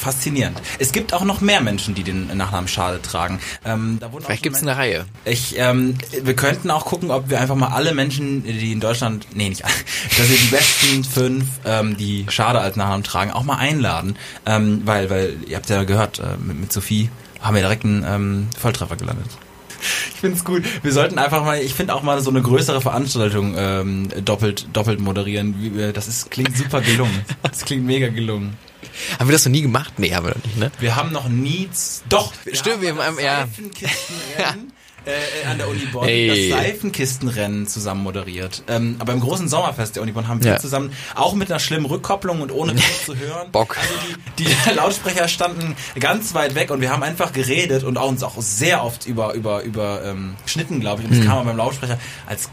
S4: faszinierend. Es gibt auch noch mehr Menschen, die den Nachnamen Schade tragen. Ähm, da
S5: Vielleicht gibt's
S4: Men-
S5: eine Reihe.
S4: ich, ähm, wir könnten auch gucken, ob wir einfach mal alle Menschen, die in Deutschland, nee, nicht alle, [LAUGHS] dass wir die besten fünf, ähm, die Schade als Nachnamen tragen, auch mal einladen. Ähm, weil, weil, ihr habt ja gehört, äh, mit, mit Sophie haben wir direkt einen ähm, Volltreffer gelandet. Ich find's gut. Wir sollten einfach mal, ich finde auch mal so eine größere Veranstaltung ähm, doppelt, doppelt moderieren. Wir- Das ist, klingt super gelungen. Das klingt mega gelungen.
S5: Haben wir das noch nie gemacht? Nee, haben wir noch nicht, ne?
S4: Wir haben noch nie, doch,
S5: Stimmt, wir haben- ja. [LAUGHS]
S4: Seifenkistenrennen äh, an der Uni Bonn,
S5: Ey.
S4: das Seifenkistenrennen zusammen moderiert. Ähm, aber im großen Sommerfest der Uni Bonn haben wir
S5: Ja.
S4: zusammen, auch mit einer schlimmen Rückkopplung und ohne [LAUGHS] zu hören.
S5: Bock.
S4: Also die, die [LAUGHS] Lautsprecher standen ganz weit weg und wir haben einfach geredet und auch uns auch sehr oft über, über, über ähm, Schnitten, glaube ich. Und es kam aber beim Lautsprecher als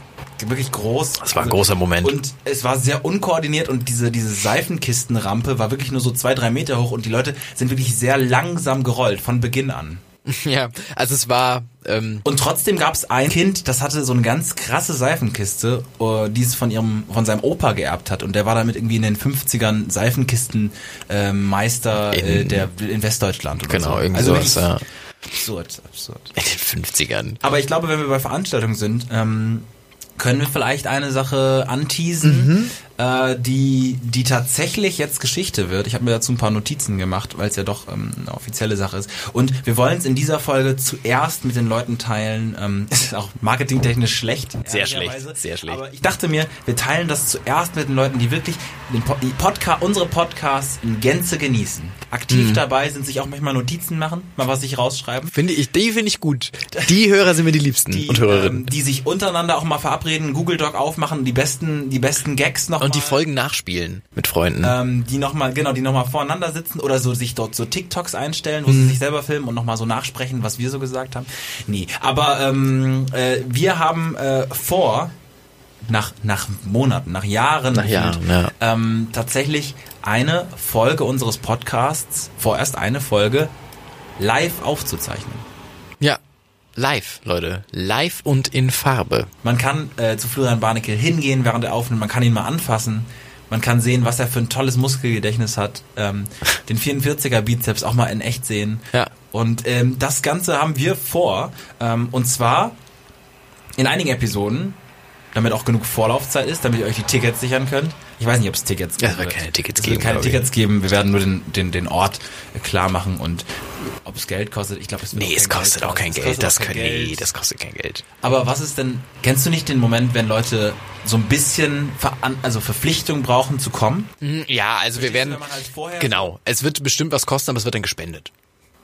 S4: wirklich groß.
S5: Das war ein großer Moment.
S4: Und es war sehr unkoordiniert und diese, diese Seifenkistenrampe war wirklich nur so zwei, drei Meter hoch und die Leute sind wirklich sehr langsam gerollt von Beginn an. [LAUGHS]
S5: Ja, also es war ähm,
S4: Und trotzdem gab es ein Kind, das hatte so eine ganz krasse Seifenkiste, äh, die es von ihrem, von seinem Opa geerbt hat. Und der war damit irgendwie in den 50ern Seifenkistenmeister äh, Meister, äh,
S5: In-
S4: der in Westdeutschland oder
S5: genau
S4: so.
S5: irgendwie
S4: also
S5: sowas. Ja.
S4: absurd, absurd.
S5: In den 50ern.
S4: Aber ich glaube, wenn wir bei Veranstaltungen sind, ähm, können wir vielleicht eine Sache anteasen. Äh, die, die tatsächlich jetzt Geschichte wird. Ich habe mir dazu ein paar Notizen gemacht, weil es ja doch ähm, eine offizielle Sache ist. Und wir wollen es in dieser Folge zuerst mit den Leuten teilen. Ähm, [LAUGHS] ist auch marketingtechnisch schlecht.
S5: Sehr schlecht, sehr schlecht.
S4: Aber ich dachte mir, wir teilen das zuerst mit den Leuten, die wirklich den po die Podca unsere Podcasts in Gänze genießen. Aktiv dabei sind, sich auch manchmal Notizen machen, mal was sich rausschreiben.
S5: Finde ich, die finde ich gut. Die Hörer sind mir die liebsten
S4: Die,
S5: und Hörerinnen.
S4: ähm, die sich untereinander auch mal verabreden, Google Doc aufmachen, die besten, die besten Gags noch
S5: und die Folgen nachspielen mit Freunden.
S4: ähm, die noch mal genau, die noch mal voreinander sitzen oder so sich dort so TikToks einstellen, wo sie sich selber filmen und noch mal so nachsprechen, was wir so gesagt haben. Nee, aber ähm, äh, wir haben äh, vor nach nach Monaten, nach Jahren,
S5: Nach Jahren, ja.
S4: ähm, tatsächlich eine Folge unseres Podcasts, vorerst eine Folge live aufzuzeichnen.
S5: ja, live, Leute. Live und in Farbe.
S4: Man kann äh, zu Florian Barnickel hingehen, während er aufnimmt. Man kann ihn mal anfassen. Man kann sehen, was er für ein tolles Muskelgedächtnis hat. Ähm, [LAUGHS] den 44er Bizeps auch mal in echt sehen.
S5: Ja.
S4: Und ähm, das Ganze haben wir vor. Ähm, und zwar in einigen Episoden, damit auch genug Vorlaufzeit ist, damit ihr euch die Tickets sichern könnt. Ich weiß nicht, ob es Tickets geben
S5: es wird keine Tickets
S4: es
S5: geben,
S4: Wird keine. Tickets geben. Wir werden nur den, den, den Ort klar machen und ob es Geld kostet. Ich glaube, es wird
S5: Nee, es kostet
S4: Geld
S5: auch kein. Geld.
S4: Es
S5: Das kann, nee, das kostet kein Geld.
S4: Aber was ist denn, kennst du nicht den Moment, wenn Leute so ein bisschen also Verpflichtung brauchen zu kommen?
S5: Hm, Ja, also wir
S4: Verstehst
S5: werden,
S4: du, halt
S5: genau, es wird bestimmt was kosten, aber es wird dann gespendet.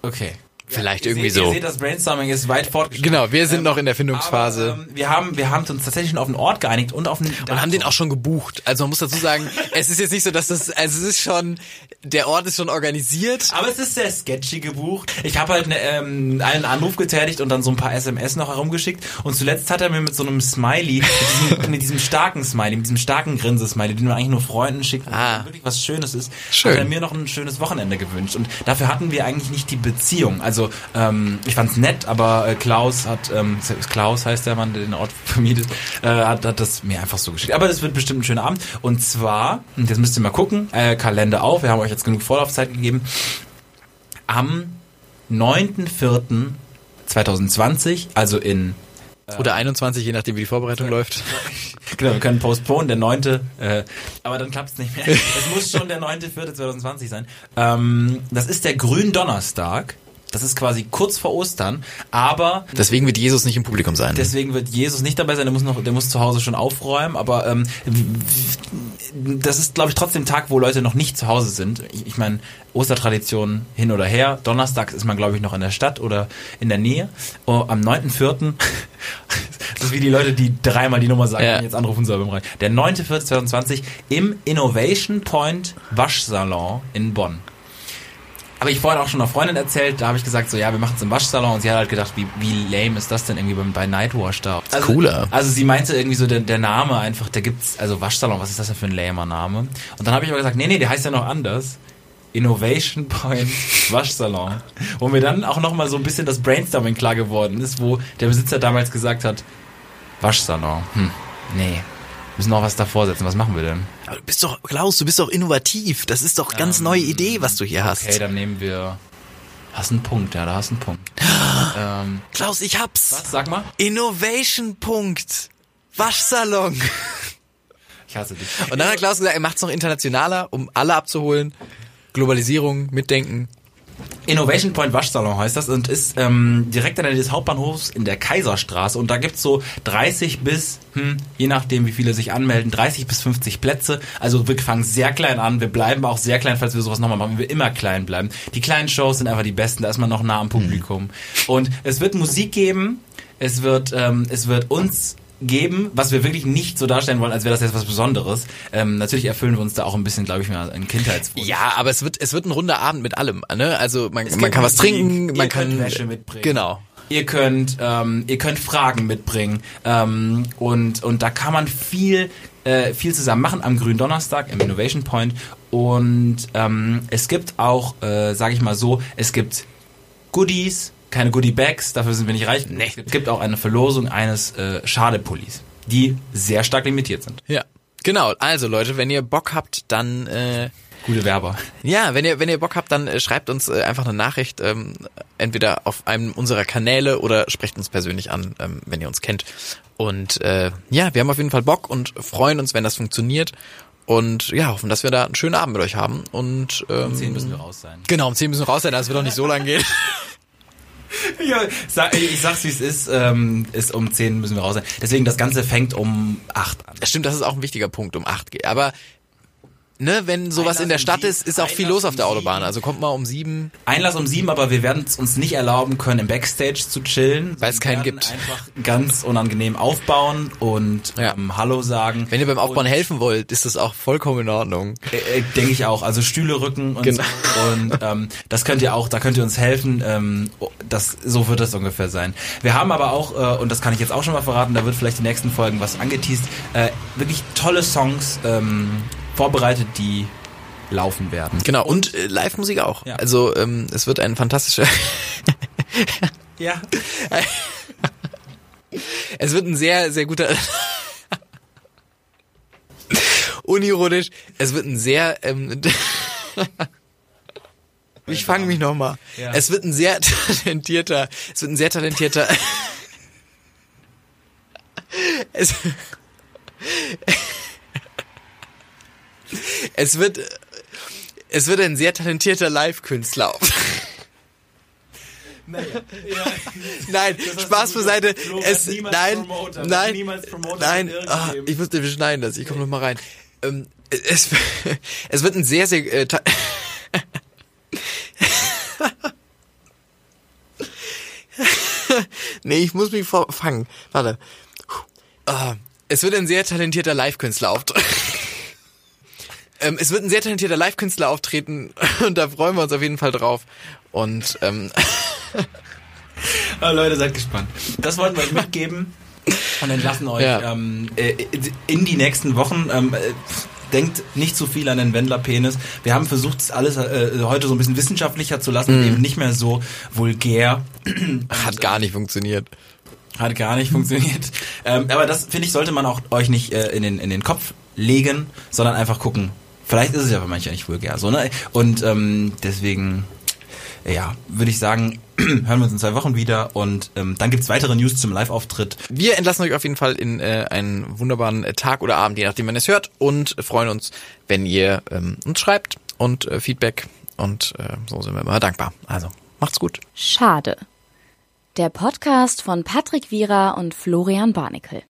S4: Okay.
S5: Vielleicht
S4: Ihr
S5: irgendwie
S4: seht,
S5: so.
S4: Ihr seht, das Brainstorming ist weit fortgeschritten.
S5: Genau, wir sind
S4: Ähm,
S5: noch in der Findungsphase.
S4: Aber, ähm, wir haben, wir haben uns tatsächlich schon auf einen Ort geeinigt und auf einen
S5: und haben den auch schon gebucht. Also man muss dazu sagen, [LAUGHS] es ist jetzt nicht so, dass das, also es ist schon, der Ort ist schon organisiert.
S4: Aber es ist sehr sketchy gebucht. Ich habe halt ne, ähm, einen Anruf getätigt und dann so ein paar SMS noch herumgeschickt. Und zuletzt hat er mir mit so einem Smiley, mit diesem, [LAUGHS] mit diesem starken Smiley, mit diesem starken Grinse-Smiley, den man eigentlich nur Freunden schickt,
S5: Ah.
S4: wirklich was Schönes ist,
S5: Schön.
S4: hat er mir noch ein schönes Wochenende gewünscht. Und dafür hatten wir eigentlich nicht die Beziehung. Also ähm, ich fand's nett, aber äh, Klaus hat, ähm, Klaus heißt der Mann, der den Ort [LAUGHS] vermietet, äh, hat, hat das mir einfach so geschickt. Aber das wird bestimmt ein schöner Abend. Und zwar, und jetzt müsst ihr mal gucken, äh, Kalender auf, wir haben euch jetzt genug Vorlaufzeit gegeben, am 9.4.2020, also in
S5: Oder 21, je nachdem wie die Vorbereitung läuft. [LAUGHS]
S4: Genau, wir können postponen, der 9. Äh, aber dann klappt's nicht mehr. [LAUGHS] es muss schon der 9.4.2020 sein. Ähm, das ist der Gründonnerstag. Das ist quasi kurz vor Ostern, aber
S5: Deswegen wird Jesus nicht im Publikum sein.
S4: deswegen wird Jesus nicht dabei sein, der muss noch, der muss zu Hause schon aufräumen, aber ähm, das ist, glaube ich, trotzdem Tag, wo Leute noch nicht zu Hause sind. Ich, ich meine, Ostertradition hin oder her. Donnerstag ist man, glaube ich, noch in der Stadt oder in der Nähe. Oh, am 9.4. [LAUGHS] das ist wie die Leute, die dreimal die Nummer sagen,
S5: Ja.
S4: jetzt anrufen soll beim Rein. Der 9.4.2020 im Innovation Point Waschsalon in Bonn. Aber ich vorhin auch schon einer Freundin erzählt, da habe ich gesagt, so ja, wir machen es im Waschsalon und sie hat halt gedacht, wie, wie lame ist das denn irgendwie beim, bei Nightwash da? Also,
S5: Cooler.
S4: Also sie meinte irgendwie so, der, der Name einfach, der gibt's, also Waschsalon, was ist das denn für ein lamer Name? Und dann habe ich aber gesagt, nee, nee, der heißt ja noch anders. Innovation Point [LAUGHS] Waschsalon. Wo mir dann auch nochmal so ein bisschen das Brainstorming klar geworden ist, wo der Besitzer damals gesagt hat, Waschsalon, hm, nee, müssen noch was davor setzen, was machen wir denn?
S5: Aber du bist doch, Klaus, du bist doch innovativ. Das ist doch ganz neue Idee, was du hier hast.
S4: Okay, dann nehmen wir, hast einen Punkt, ja, da hast einen Punkt. [GASPS] ähm,
S5: Klaus, ich hab's.
S4: was, sag mal?
S5: Innovation Punkt. Waschsalon. [LAUGHS]
S4: Ich hasse dich.
S5: Und dann hat Klaus gesagt, er macht's noch internationaler, um alle abzuholen. Globalisierung, mitdenken.
S4: Innovation Point Waschsalon heißt das und ist ähm, direkt an der des Hauptbahnhofs in der Kaiserstraße und da gibt's so 30 bis, hm, je nachdem wie viele sich anmelden, 30 bis 50 Plätze. Also wir fangen sehr klein an, wir bleiben auch sehr klein, falls wir sowas nochmal machen, wir immer klein bleiben. Die kleinen Shows sind einfach die besten, da ist man noch nah am Publikum. Und es wird Musik geben, es wird, ähm, es wird uns geben, was wir wirklich nicht so darstellen wollen, als wäre das jetzt was Besonderes. Ähm, natürlich erfüllen wir uns da auch ein bisschen, glaube ich, mal einen Kindheitswunsch.
S5: Ja, aber es wird, es wird ein runder Abend mit allem, ne? Also man, man kann was trinken,
S4: ihr
S5: man
S4: könnt
S5: kann
S4: Wäsche mitbringen.
S5: Genau.
S4: Ihr könnt, ähm, ihr könnt Fragen mitbringen ähm, und und da kann man viel äh, viel zusammen machen am grünen Donnerstag im Innovation Point und ähm, es gibt auch, äh, sage ich mal so, es gibt Goodies, keine Goodie Bags, dafür sind wir nicht reich.
S5: Nee.
S4: Es gibt auch eine Verlosung eines äh, Schadepullis, die sehr stark limitiert sind.
S5: Ja. Genau, also Leute, wenn ihr Bock habt, dann äh,
S4: Gute Werber.
S5: ja, wenn ihr wenn ihr Bock habt, dann äh, schreibt uns äh, einfach eine Nachricht, ähm, entweder auf einem unserer Kanäle oder sprecht uns persönlich an, ähm, wenn ihr uns kennt. Und äh, ja, wir haben auf jeden Fall Bock und freuen uns, wenn das funktioniert. Und ja, hoffen, dass wir da einen schönen Abend mit euch haben. Und ähm,
S4: Um 10 müssen wir raus sein.
S5: Genau, um 10 müssen wir raus sein, das wird doch nicht so lang gehen. [LAUGHS] [LAUGHS]
S4: Ja, sag, ich sag's wie es ist, ähm, ist um 10 müssen wir raus sein. Deswegen das Ganze fängt um 8 an.
S5: Stimmt, das ist auch ein wichtiger Punkt, um 8 geht. Aber ne, wenn sowas
S4: Einlass
S5: in der
S4: um
S5: Stadt
S4: sieben-
S5: ist, ist auch viel
S4: Einlass
S5: los auf
S4: um
S5: der Autobahn.
S4: sieben.
S5: Also kommt mal um 7.
S4: Einlass um 7, aber wir werden es uns nicht erlauben können, im Backstage zu chillen.
S5: Weil es keinen gibt.
S4: einfach ganz unangenehm aufbauen und
S5: Ja.
S4: ähm, Hallo sagen.
S5: Wenn ihr beim Aufbauen
S4: Und-
S5: helfen wollt, ist das auch vollkommen in Ordnung.
S4: Äh, äh, Denke ich auch. Also Stühle rücken und
S5: Genau.
S4: so. Und ähm, das könnt ihr auch, da könnt ihr uns helfen. Ähm, oh, das, so wird das ungefähr sein. Wir haben aber auch, äh, und das kann ich jetzt auch schon mal verraten, da wird vielleicht die nächsten Folgen was angeteased, äh, wirklich tolle Songs ähm, vorbereitet, die laufen werden.
S5: Genau, und äh, Live-Musik auch.
S4: Ja.
S5: Also ähm, es wird ein fantastischer... [LAUGHS]
S4: Ja. [LAUGHS]
S5: es wird ein sehr, sehr guter... [LAUGHS] Unironisch, es wird ein sehr... Ähm, ich fange mich nochmal.
S4: Ja.
S5: Es wird ein sehr talentierter... Es wird ein sehr talentierter... es, es wird... Es wird ein sehr talentierter Live-Künstler. [LAUGHS] Nein, Spaß beiseite.
S4: Flo wird
S5: Es, nein,
S4: Promoter,
S5: nein, nein. Ah, ich wusste, wir schneiden das. Ich komme noch mal rein. Ähm, es, [LAUGHS] es wird ein sehr, sehr äh, [LAUGHS] Nee, ich muss mich fangen. Warte. Ah, es wird ein sehr talentierter Live-Künstler auftreten. Ähm, es wird ein sehr talentierter Live-Künstler auftreten [LAUGHS] und da freuen wir uns auf jeden Fall drauf. Und ähm,
S4: Ah, Leute, seid gespannt. Das wollten wir euch mitgeben und entlassen euch
S5: Ja.
S4: ähm, äh, in die nächsten Wochen. Ähm, äh, denkt nicht zu viel an den Wendler-Penis. Wir haben versucht, das alles äh, heute so ein bisschen wissenschaftlicher zu lassen,
S5: Mhm.
S4: eben nicht mehr so vulgär. [CLEARS THROAT]
S5: hat gar nicht funktioniert.
S4: Hat gar nicht funktioniert. Ähm, aber das, finde ich, sollte man auch euch nicht äh, in, den, in den Kopf legen, sondern einfach gucken. Vielleicht ist es ja für manche nicht vulgär so, ne? Und ähm, deswegen, ja, würde ich sagen, [CLEARS THROAT] hören wir uns in zwei Wochen wieder und ähm, dann gibt's weitere News zum Live-Auftritt.
S5: Wir entlassen euch auf jeden Fall in äh, einen wunderbaren äh, Tag oder Abend, je nachdem, wann ihr es hört und freuen uns, wenn ihr ähm, uns schreibt und äh, Feedback und äh, so sind wir immer dankbar. Also, macht's gut.
S3: Schade. Der Podcast von Patrick Wierer und Florian Barnikel.